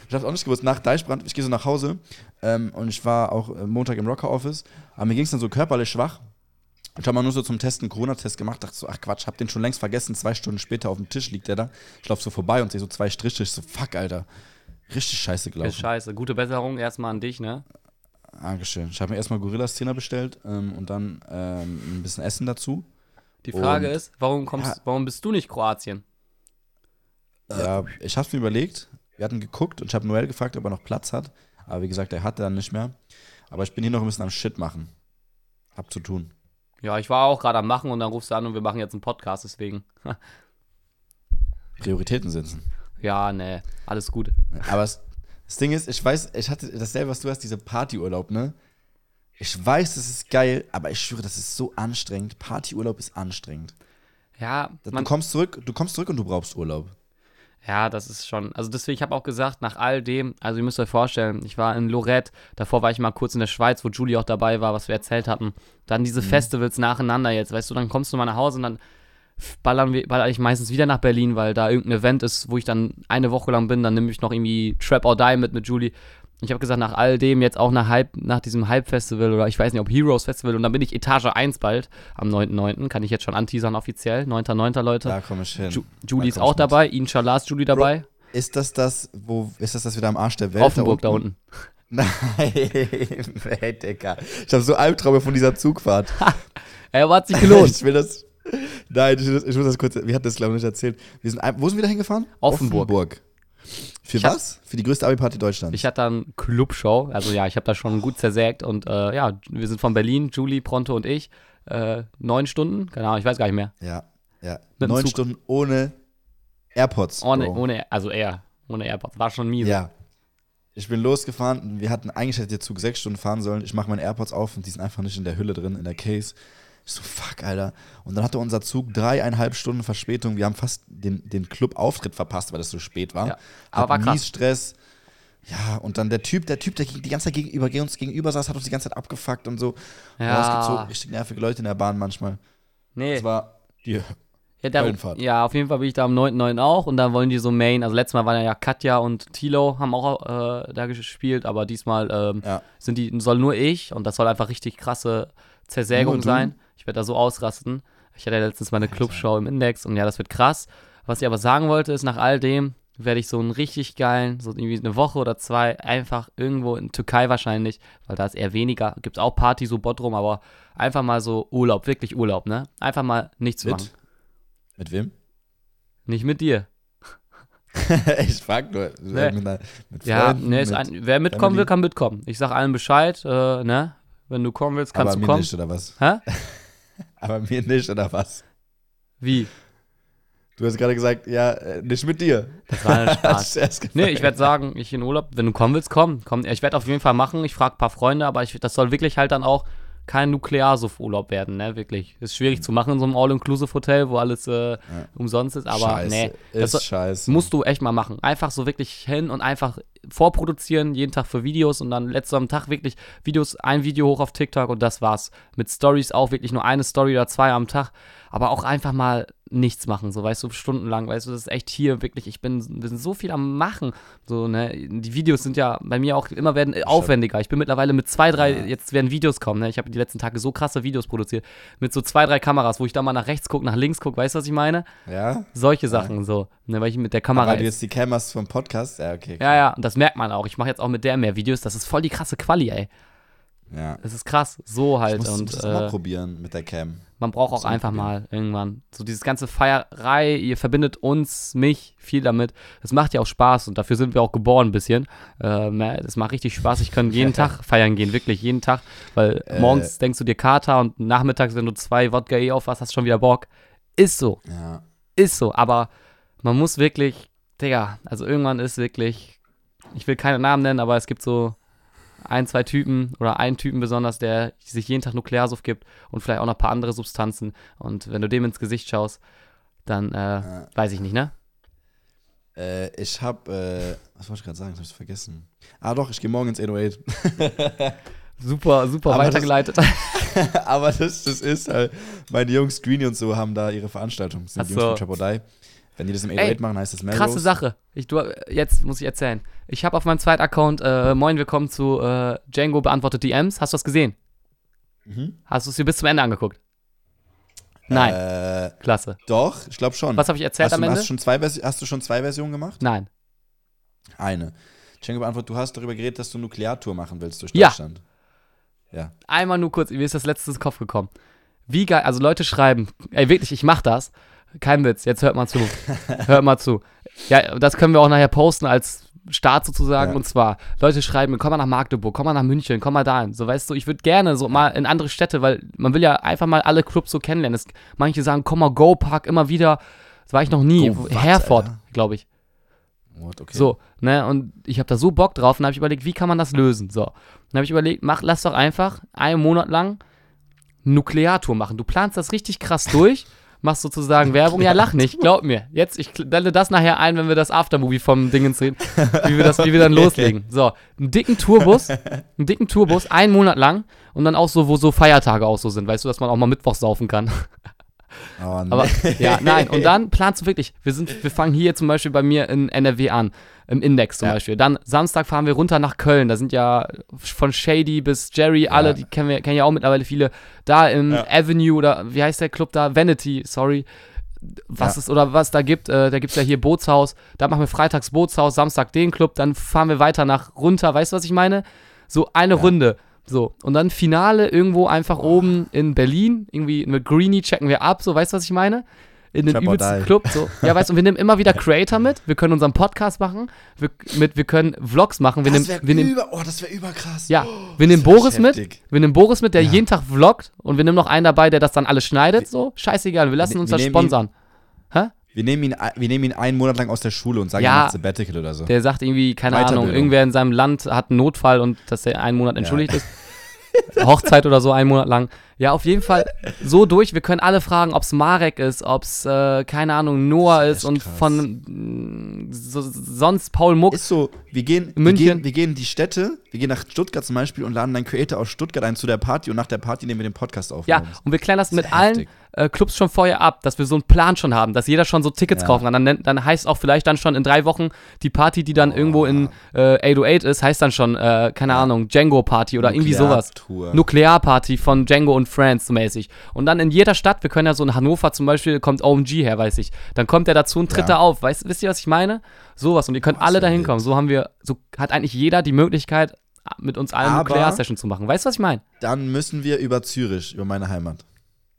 Ich hab's auch nicht gewusst, nach Deichbrand, ich gehe so nach Hause ähm, und ich war auch äh, Montag im Rocker-Office, aber mir ging es dann so körperlich schwach. Ich habe mal nur so zum Testen einen Corona-Test gemacht, dachte so, ach Quatsch, hab den schon längst vergessen, zwei Stunden später auf dem Tisch liegt der da. Ich lauf so vorbei und sehe so zwei Striche, ich so, fuck, Alter. Richtig scheiße gelaufen. scheiße. Gute Besserung erstmal an dich, ne? Dankeschön. Ich habe mir erstmal Gorillas-Zehner bestellt ähm, und dann ähm, ein bisschen Essen dazu. Die Frage Und- ist, warum kommst, Ja. warum bist du nicht Kroatien? Ja, ich hab's mir überlegt. Wir hatten geguckt und ich habe Noel gefragt, ob er noch Platz hat. Aber wie gesagt, er hatte dann nicht mehr. Aber ich bin hier noch ein bisschen am Shit machen. Hab zu tun. Ja, ich war auch gerade am Machen und dann rufst du an und wir machen jetzt einen Podcast, deswegen. (laughs) Prioritäten setzen. ja, ne, alles gut. Aber es, das Ding ist, ich weiß, ich hatte dasselbe, was du hast, diese Partyurlaub, ne? Ich weiß, das ist geil, aber ich schwöre, das ist so anstrengend. Partyurlaub ist anstrengend. Ja, Du man, kommst zurück, du kommst zurück und du brauchst Urlaub. Ja, das ist schon. Also deswegen, ich habe auch gesagt, nach all dem, also ihr müsst euch vorstellen, ich war in Lorette, davor war ich mal kurz in der Schweiz, wo Julie auch dabei war, was wir erzählt hatten. Dann diese Festivals nacheinander jetzt, weißt du, dann kommst du mal nach Hause und dann ballern wir, baller ich meistens wieder nach Berlin, weil da irgendein Event ist, wo ich dann eine Woche lang bin, dann nehme ich noch irgendwie Trap or Die mit mit Julie. Ich habe gesagt, nach all dem, jetzt auch nach, Hype, nach diesem Hype-Festival oder ich weiß nicht, ob Heroes Festival und dann bin ich Etage 1 bald am 9.9., kann ich jetzt schon anteasern offiziell, 9.9. Leute. Da komme ich hin. Ju Julie ist Da auch dabei, Inshallah ist Julie dabei. Ist das das, wo, ist das das wieder am Arsch der Welt? Offenburg da unten. (laughs) Nein, (laughs) ey, Digga. Ich habe so Albträume von dieser Zugfahrt. (laughs) Aber hat sich gelohnt. ich will das. Nein, ich, ich muss das kurz. Wir hatten das, glaube ich, nicht erzählt. Wir sind, wo sind wir da hingefahren? Offenburg. Für Ich hab- was? Für die größte Abi-Party Deutschlands. Ich hatte dann Clubshow, also ja, ich habe da schon gut zersägt und äh, ja, wir sind von Berlin, Julie, Pronto und ich, äh, neun Stunden, keine Ahnung, ich weiß gar nicht mehr. ja, ja. Mit Neun. Stunden ohne AirPods. Ohne, Bro. ohne, also er, ohne AirPods, war schon mies. Ja. Ich bin losgefahren. Wir hatten eigentlich hätte der Zug sechs Stunden fahren sollen. Ich mache meine AirPods auf und die sind einfach nicht in der Hülle drin, in der Case. Ich so, fuck, Alter. Und dann hatte unser Zug dreieinhalb Stunden Verspätung. Wir haben fast den, den Club-Auftritt verpasst, weil das so spät war. Ja, aber war Hatten krass. Stress. Ja, und dann der Typ, der Typ, der die ganze Zeit gegenüber, uns gegenüber saß, hat uns die ganze Zeit abgefuckt und so. Ja. Rausgezogen. Richtig nervige Leute in der Bahn manchmal. Nee, Das war die ja, Höllenfahrt. ja, auf jeden Fall bin ich da am 9.9. auch und dann wollen die so Main, also letztes Mal waren ja Katja und Tilo haben auch äh, da gespielt, aber diesmal ähm, Ja. sind die, soll nur ich und das soll einfach richtig krasse Zersägung sein. Werde da so ausrasten. Ich hatte ja letztens meine. Clubshow im Index und ja, das wird krass. Was ich aber sagen wollte, ist, nach all dem werde ich so einen richtig geilen, so irgendwie eine Woche oder zwei, einfach irgendwo in Türkei wahrscheinlich, weil da ist eher weniger, gibt es auch Party, so Bodrum, aber einfach mal so Urlaub, wirklich Urlaub, ne? Einfach mal nichts machen. mit. Mit wem? Nicht mit dir. (laughs) ich frag nur. Nee. Mit, mit Ja, ne, ist mit, ein, wer mitkommen Family. will, kann mitkommen. Ich sag allen Bescheid, äh, ne? Wenn du kommen willst, kannst aber du kommen. nicht, oder was? Hä? (laughs) Aber mir nicht, oder was? Wie? Du hast gerade gesagt, ja, äh, nicht mit dir. Das war ein (laughs) Spaß. Nee, ich werde sagen, ich in Urlaub, wenn du kommen willst, komm. komm. Ich werde auf jeden Fall machen. Ich frage ein paar Freunde, aber ich, das soll wirklich halt dann auch kein Nuklearsuff-Urlaub werden, ne? Wirklich. Ist schwierig zu machen in so einem All-Inclusive-Hotel, wo alles äh, umsonst ist, aber scheiße, nee. ist Das soll- scheiße. musst du echt mal machen. Einfach so wirklich hin und einfach vorproduzieren, jeden Tag für Videos und dann letztes am Tag wirklich Videos, ein Video hoch auf TikTok und das war's. Mit Stories auch wirklich nur eine Story oder zwei am Tag, aber auch einfach mal nichts machen, so weißt du, stundenlang, weißt du, das ist echt hier wirklich, ich bin, wir sind so viel am Machen, so, ne, die Videos sind ja bei mir auch immer werden aufwendiger, ich bin mittlerweile mit zwei, drei, Ja. jetzt werden Videos kommen, ne, ich habe die letzten Tage so krasse Videos produziert, mit so zwei, drei Kameras, wo ich da mal nach rechts gucke, nach links gucke, weißt du, was ich meine? ja? Solche Sachen, so, ne, weil ich mit der Kamera Weil du jetzt die Cam hast vom Podcast? Ja, okay. ja, ja, und das merkt man auch. Ich mache jetzt auch mit der mehr Videos. Das ist voll die krasse Quali, ey. Ja. Das ist krass. So Ich halt. muss, ich und muss das auch mal äh, probieren mit der Cam. man braucht auch muss einfach probieren. mal irgendwann. So dieses ganze Feierei, ihr verbindet uns, mich, viel damit. Das macht ja auch Spaß und dafür sind wir auch geboren ein bisschen. Ähm, das macht richtig Spaß. Ich kann jeden (laughs) Tag feiern gehen, wirklich jeden Tag. Weil Äh. morgens denkst du dir Kater und nachmittags, wenn du zwei Wodka eh auf hast, schon wieder Bock. Ist so. Ja. Ist so, aber man muss wirklich, Digga, also irgendwann ist wirklich, ich will keine Namen nennen, aber es gibt so ein, zwei Typen oder einen Typen besonders, der sich jeden Tag Nuklearsuff gibt und vielleicht auch noch ein paar andere Substanzen. Und wenn du dem ins Gesicht schaust, dann äh, weiß ich nicht, ne? Äh, ich hab, äh, was wollte ich gerade sagen? Ich hab's vergessen. Ah, doch, ich gehe morgen ins 808. (laughs) Super, super Aber das- weitergeleitet. (laughs) Aber das, das ist halt, meine Jungs Greeny und so haben da ihre Veranstaltung. Das sind Ach die Jungs so. von Die. Wenn die das im Ey, 808 machen, heißt das Melrose. Krasse Sache. Ich, du, jetzt muss ich erzählen. Ich habe auf meinem zweiten Account, äh, moin, willkommen zu äh, Django beantwortet DMs. Hast du das gesehen? Mhm. Hast du es dir bis zum Ende angeguckt? Nein, Äh, klasse. doch, ich glaube schon. Was habe ich erzählt hast, am du, Ende? hast, du schon zwei Vers- hast du schon zwei Versionen gemacht? Nein. Eine. Django beantwortet, du hast darüber geredet, dass du Nukleartour machen willst durch Ja. Deutschland. Ja. einmal nur kurz, mir ist das letztes in den Kopf gekommen. Wie geil, also Leute schreiben, ey wirklich, ich mach das. Kein Witz, jetzt hört mal zu. hört mal zu. Ja, das können wir auch nachher posten als Start sozusagen. Ja. Und zwar, Leute schreiben, komm mal nach Magdeburg, komm mal nach München, komm mal dahin. So, weißt du, ich würde gerne so mal in andere Städte, weil man will ja einfach mal alle Clubs so kennenlernen. Es, manche sagen, komm mal, Go Park, immer wieder. Das war ich noch nie. Go was, Herford, glaube ich. What, okay. So, ne, und ich habe da so Bock drauf und habe ich überlegt, wie kann man das lösen? So, dann habe ich überlegt, mach, lass doch einfach einen Monat lang Nukleartour machen. Du planst das richtig krass durch, (laughs) machst sozusagen Werbung. Ja, lach nicht, glaub mir. Jetzt, ich blende das nachher ein, wenn wir das Aftermovie vom Dingens reden, wie wir, das, wie wir dann (laughs) loslegen. So, einen dicken Tourbus, einen dicken Tourbus, einen Monat lang und dann auch so, wo so Feiertage auch so sind, weißt du, dass man auch mal Mittwochs saufen kann. Oh, nee. Aber ja, nein. Und dann planst du wirklich, wir sind, wir fangen hier zum Beispiel bei mir in NRW an, im Index zum Ja. Beispiel. Dann Samstag fahren wir runter nach Köln. Da sind ja von Shady bis Jerry, alle, Ja. die kennen wir, kennen ja auch mittlerweile viele. Da im Ja. Avenue oder wie heißt der Club da? Vanity, sorry. Was es oder was da gibt, äh, da gibt es ja hier Bootshaus. Da machen wir freitags Bootshaus, Samstag den Club, dann fahren wir weiter nach runter. Weißt du, was ich meine? So eine. Runde. So, und dann Finale irgendwo einfach oben in Berlin. Irgendwie mit Greenie checken wir ab, so, weißt du, was ich meine? In den übelsten. Club. So. (laughs) Ja, weißt du, und wir nehmen immer wieder Creator mit. Wir können unseren Podcast machen. Wir, mit, wir können Vlogs machen. Wir nehmen, das wäre über, oh, das wäre überkrass. ja, Oh, wir nehmen Boris mit. Wir nehmen Boris mit, der Ja. jeden Tag vloggt. Und wir nehmen noch einen dabei, der das dann alles schneidet. So, scheißegal. Wir lassen Wir- uns wir das ihn- sponsern. Hä? Wir nehmen, ihn, wir nehmen ihn einen Monat lang aus der Schule und sagen, Ja. er macht Sabbatical oder so. Der sagt irgendwie, keine Ahnung, irgendwer in seinem Land hat einen Notfall und dass er einen Monat entschuldigt ist. (laughs) Hochzeit oder so, einen Monat lang. Ja, auf jeden Fall so durch. Wir können alle fragen, ob es Marek ist, ob es, äh, keine Ahnung, Noah ist ist und krass. von mh, so, sonst Paul Muck. Ist so, wir gehen, wir München. gehen, wir gehen in die Städte, wir gehen nach Stuttgart zum Beispiel und laden einen Creator aus Stuttgart ein zu der Party und nach der Party nehmen wir den Podcast auf. Ja, und wir klären das, Das mit ist allen heftig. äh, Clubs schon vorher ab, dass wir so einen Plan schon haben, dass jeder schon so Tickets Ja. kaufen kann. Dann, dann heißt auch vielleicht dann schon in drei Wochen die Party, die dann irgendwo in äh, 808 ist, heißt dann schon, äh, keine Ahnung, Django Party oder irgendwie sowas. Nuklearparty von Django und Friends so mäßig. Und dann in jeder Stadt, wir können ja so in Hannover zum Beispiel, kommt OMG her, weiß ich. Dann kommt der dazu und tritt Ja. da auf. Weißt, wisst ihr, was ich meine? Sowas. Und ihr könnt ist alle da hinkommen. So haben wir, so hat eigentlich jeder die Möglichkeit, mit uns allen eine Nuklear-Session zu machen. Weißt du, was ich meine? Dann müssen wir über Zürich, über meine Heimat.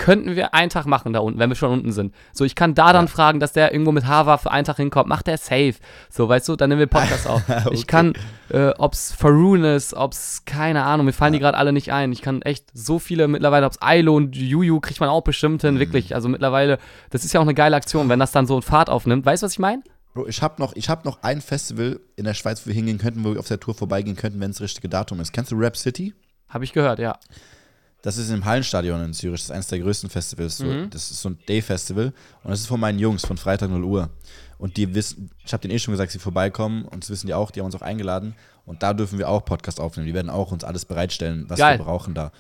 Könnten wir einen Tag machen da unten, wenn wir schon unten sind. So, ich kann da dann Ja. fragen, dass der irgendwo mit Hava für einen Tag hinkommt. Macht der safe. So, weißt du, dann nehmen wir Podcast (laughs) auf. Ich Okay. kann, äh, ob's Faroon ist, ob's, keine Ahnung, mir fallen die gerade alle nicht ein. Ich kann echt so viele mittlerweile, ob's Ailo und Juju kriegt man auch bestimmt Mhm. hin, wirklich. Also mittlerweile, das ist ja auch eine geile Aktion, wenn das dann so Fahrt aufnimmt. Weißt du, was ich meine? Bro, ich habe noch, ich hab noch ein Festival in der Schweiz, wo wir hingehen könnten, wo wir auf der Tour vorbeigehen könnten, wenn es das richtige Datum ist. Kennst du Rap City? Habe ich gehört, ja. Das ist im Hallenstadion in Zürich. Das ist eines der größten Festivals. So. Mhm. Das ist so ein Day-Festival. Und das ist von meinen Jungs von Freitag 0 Uhr. Und die wissen, ich habe denen eh schon gesagt, sie vorbeikommen. Und das wissen die auch. Die haben uns auch eingeladen. Und da dürfen wir auch Podcast aufnehmen. Die werden auch uns alles bereitstellen, was Geil. wir brauchen da.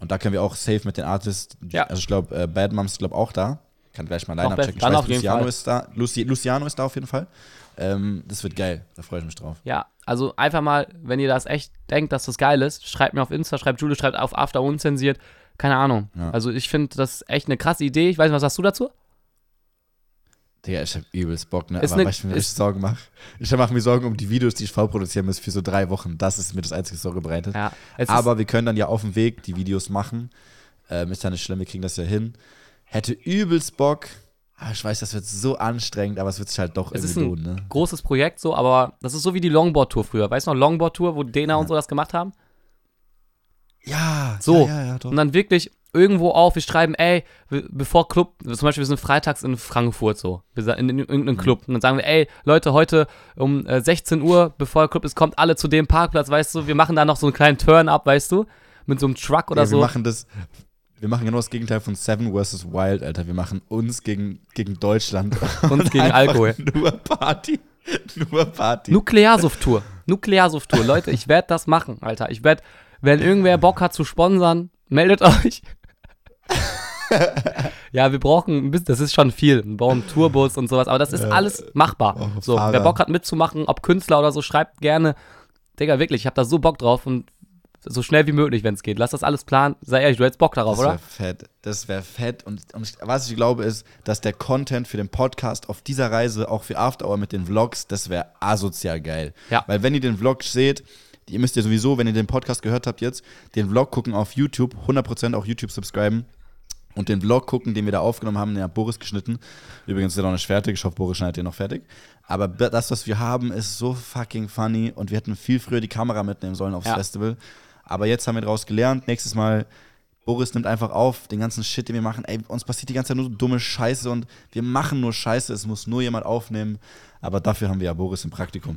Und da können wir auch safe mit den Artists. Ja. Also ich glaube, äh, Bad Moms ist glaube auch da. Kann gleich mal Line-Up checken. Ich weiß, Luciano Fall. ist da. Luci Luciano ist da auf jeden Fall. Ähm, das wird geil. Da freue ich mich drauf. Ja, also einfach mal, wenn ihr das echt denkt, dass das geil ist, schreibt mir auf Insta, schreibt Julie, schreibt auf After unzensiert. Keine Ahnung. Ja. Also ich finde das echt eine krasse Idee. Ich weiß nicht, was sagst du dazu? Digga, ich hab übelst Bock, ne? Ist Aber ne- ich mir Sorgen mache? Ich mache mir Sorgen um die Videos, die ich vorproduzieren muss für so drei Wochen. Das ist mir das einzige Sorge bereitet. Ja. Aber wir können dann ja auf dem Weg die Videos machen. Ähm, ist ja nicht schlimm, wir kriegen das ja hin. Hätte übelst Bock. Aber ich weiß, das wird so anstrengend, aber es wird sich halt doch Es ist irgendwie lohnen, ne? großes Projekt so, aber das ist so wie die Longboard-Tour früher. Weißt du noch, Longboard-Tour, wo Dena und so das gemacht haben? Ja, So. Ja, ja, ja. Und dann wirklich irgendwo auf, wir schreiben, ey, wir- bevor Club, zum Beispiel wir sind freitags in Frankfurt so, wir sind in, in, irgendeinem Mhm. Club und dann sagen wir, ey, Leute, heute um äh, 16 Uhr, bevor der Club ist, kommt alle zu dem Parkplatz, weißt du, wir machen da noch so einen kleinen Turn-up, weißt du, mit so einem Truck oder ja, so. Wir machen das. Wir machen genau das Gegenteil von Seven vs. Wild, Alter. Wir machen uns gegen, gegen Deutschland. (laughs) Uns Und gegen Alkohol. Nur Party. Nur Party. Nuklearsuft-Tour. Nuklearsuft-Tour. Leute, ich werde das machen, Alter. Ich werde, wenn irgendwer Bock hat zu sponsern, meldet euch. (laughs) ja, wir brauchen ein bisschen, das ist schon viel. Wir brauchen Tourbus und sowas, aber das ist alles machbar. so, wer Bock hat mitzumachen, ob Künstler oder so, schreibt gerne. Digga, wirklich, ich habe da so Bock drauf und so schnell wie möglich, wenn es geht. Lass das alles planen. Sei ehrlich, du hättest Bock darauf, Das wäre oder? fett. Das wäre fett. Und, und was ich glaube, ist, dass der Content für den Podcast auf dieser Reise, auch für After Hour mit den Vlogs, das wäre asozial geil. Ja. Weil wenn ihr den Vlog seht, ihr müsst ja sowieso, wenn ihr den Podcast gehört habt jetzt, den Vlog gucken auf YouTube, 100% auch YouTube subscriben. Und den Vlog gucken, den wir da aufgenommen haben, den hat Boris geschnitten. Übrigens ist er noch nicht fertig. Ich hoffe, Boris schneidet den noch fertig. Aber das, was wir haben, ist so fucking funny. Und wir hätten viel früher die Kamera mitnehmen sollen aufs Ja. Festival. Aber jetzt haben wir daraus gelernt. Nächstes Mal, Boris nimmt einfach auf den ganzen Shit, den wir machen. Ey, uns passiert die ganze Zeit nur dumme Scheiße und wir machen nur Scheiße. Es muss nur jemand aufnehmen. Aber dafür haben wir ja Boris im Praktikum.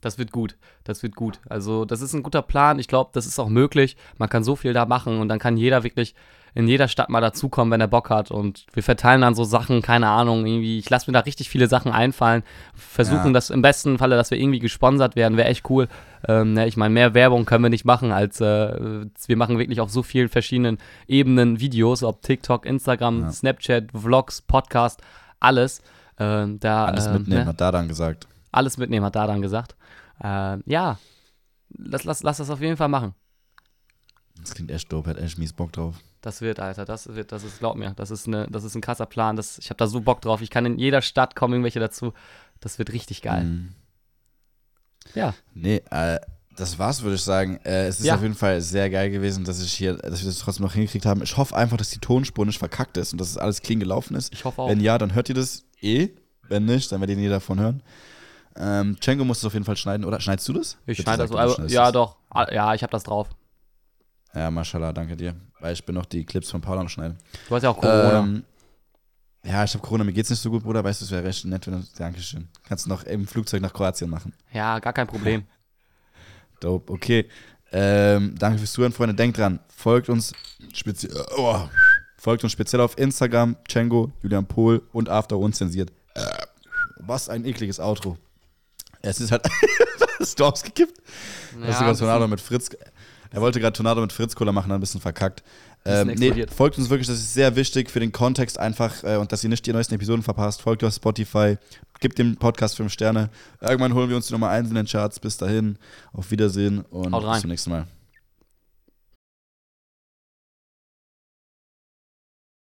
Das wird gut. Das wird gut. Also, das ist ein guter Plan. Ich glaube, das ist auch möglich. Man kann so viel da machen und dann kann jeder wirklich in jeder Stadt mal dazukommen, wenn er Bock hat. Und wir verteilen dann so Sachen, keine Ahnung, irgendwie. Ich lasse mir da richtig viele Sachen einfallen. Versuchen Ja. das im besten Falle, dass wir irgendwie gesponsert werden, wäre echt cool. Ähm, ne, ich meine, mehr Werbung können wir nicht machen, als äh, wir machen wirklich auf so vielen verschiedenen Ebenen Videos, ob TikTok, Instagram, Ja. Snapchat, Vlogs, Podcast, alles. Ähm, da, Alles ähm, mitnehmen, ne? hat da dann gesagt. Alles mitnehmen, hat da dann gesagt. Äh, ja, lass, lass, lass das auf jeden Fall machen. Das klingt echt dope, hat echt mies Bock drauf. Das wird, Alter, das wird, das ist, glaub mir, das ist, eine, das ist ein krasser Plan. Das, ich habe da so Bock drauf. Ich kann in jeder Stadt kommen, irgendwelche dazu. Das wird richtig geil. Mhm. Ja. Nee, äh, das war's, würde ich sagen. Äh, es ist Ja. auf jeden Fall sehr geil gewesen, dass ich hier, dass wir das trotzdem noch hingekriegt haben. Ich hoffe einfach, dass die Tonspur nicht verkackt ist und dass es alles clean gelaufen ist. Ich hoffe auch. Wenn ja, dann hört ihr das eh. Wenn nicht, dann werdet ihr nie davon hören. Ähm, Django muss es auf jeden Fall schneiden, oder? Schneidest du das? ich schneide das so. Also, ja, das. doch. Ah, Ja, ich habe das drauf. Ja, mashallah, danke dir. Weil ich bin noch die Clips von Paula am Schneiden. Du hast ja auch Corona. Ähm, ja, ich habe Corona, mir geht's nicht so gut, Bruder. Weißt du, es wäre recht nett, wenn du. Dankeschön. Kannst du noch im Flugzeug nach Kroatien machen. ja, gar kein Problem. (laughs) Dope, okay. Ähm, danke fürs Zuhören, Freunde. Denkt dran, folgt uns speziell, oh, folgt uns speziell auf Instagram, Django, Julian Pohl und After unzensiert. Äh, was ein ekliges Outro. Es ist halt. (laughs) Hast du ausgekippt? Ja, Hast du ein Tornado mit Fritz. Er wollte gerade Tornado mit Fritz Cola machen, hat ein bisschen verkackt. Ähm, nee, folgt uns wirklich, das ist sehr wichtig für den Kontext einfach äh, und dass ihr nicht die neuesten Episoden verpasst. Folgt auf Spotify, gebt dem Podcast 5 Sterne. Irgendwann holen wir uns die Nummer 1 in den Charts. Bis dahin, auf Wiedersehen und bis zum nächsten Mal.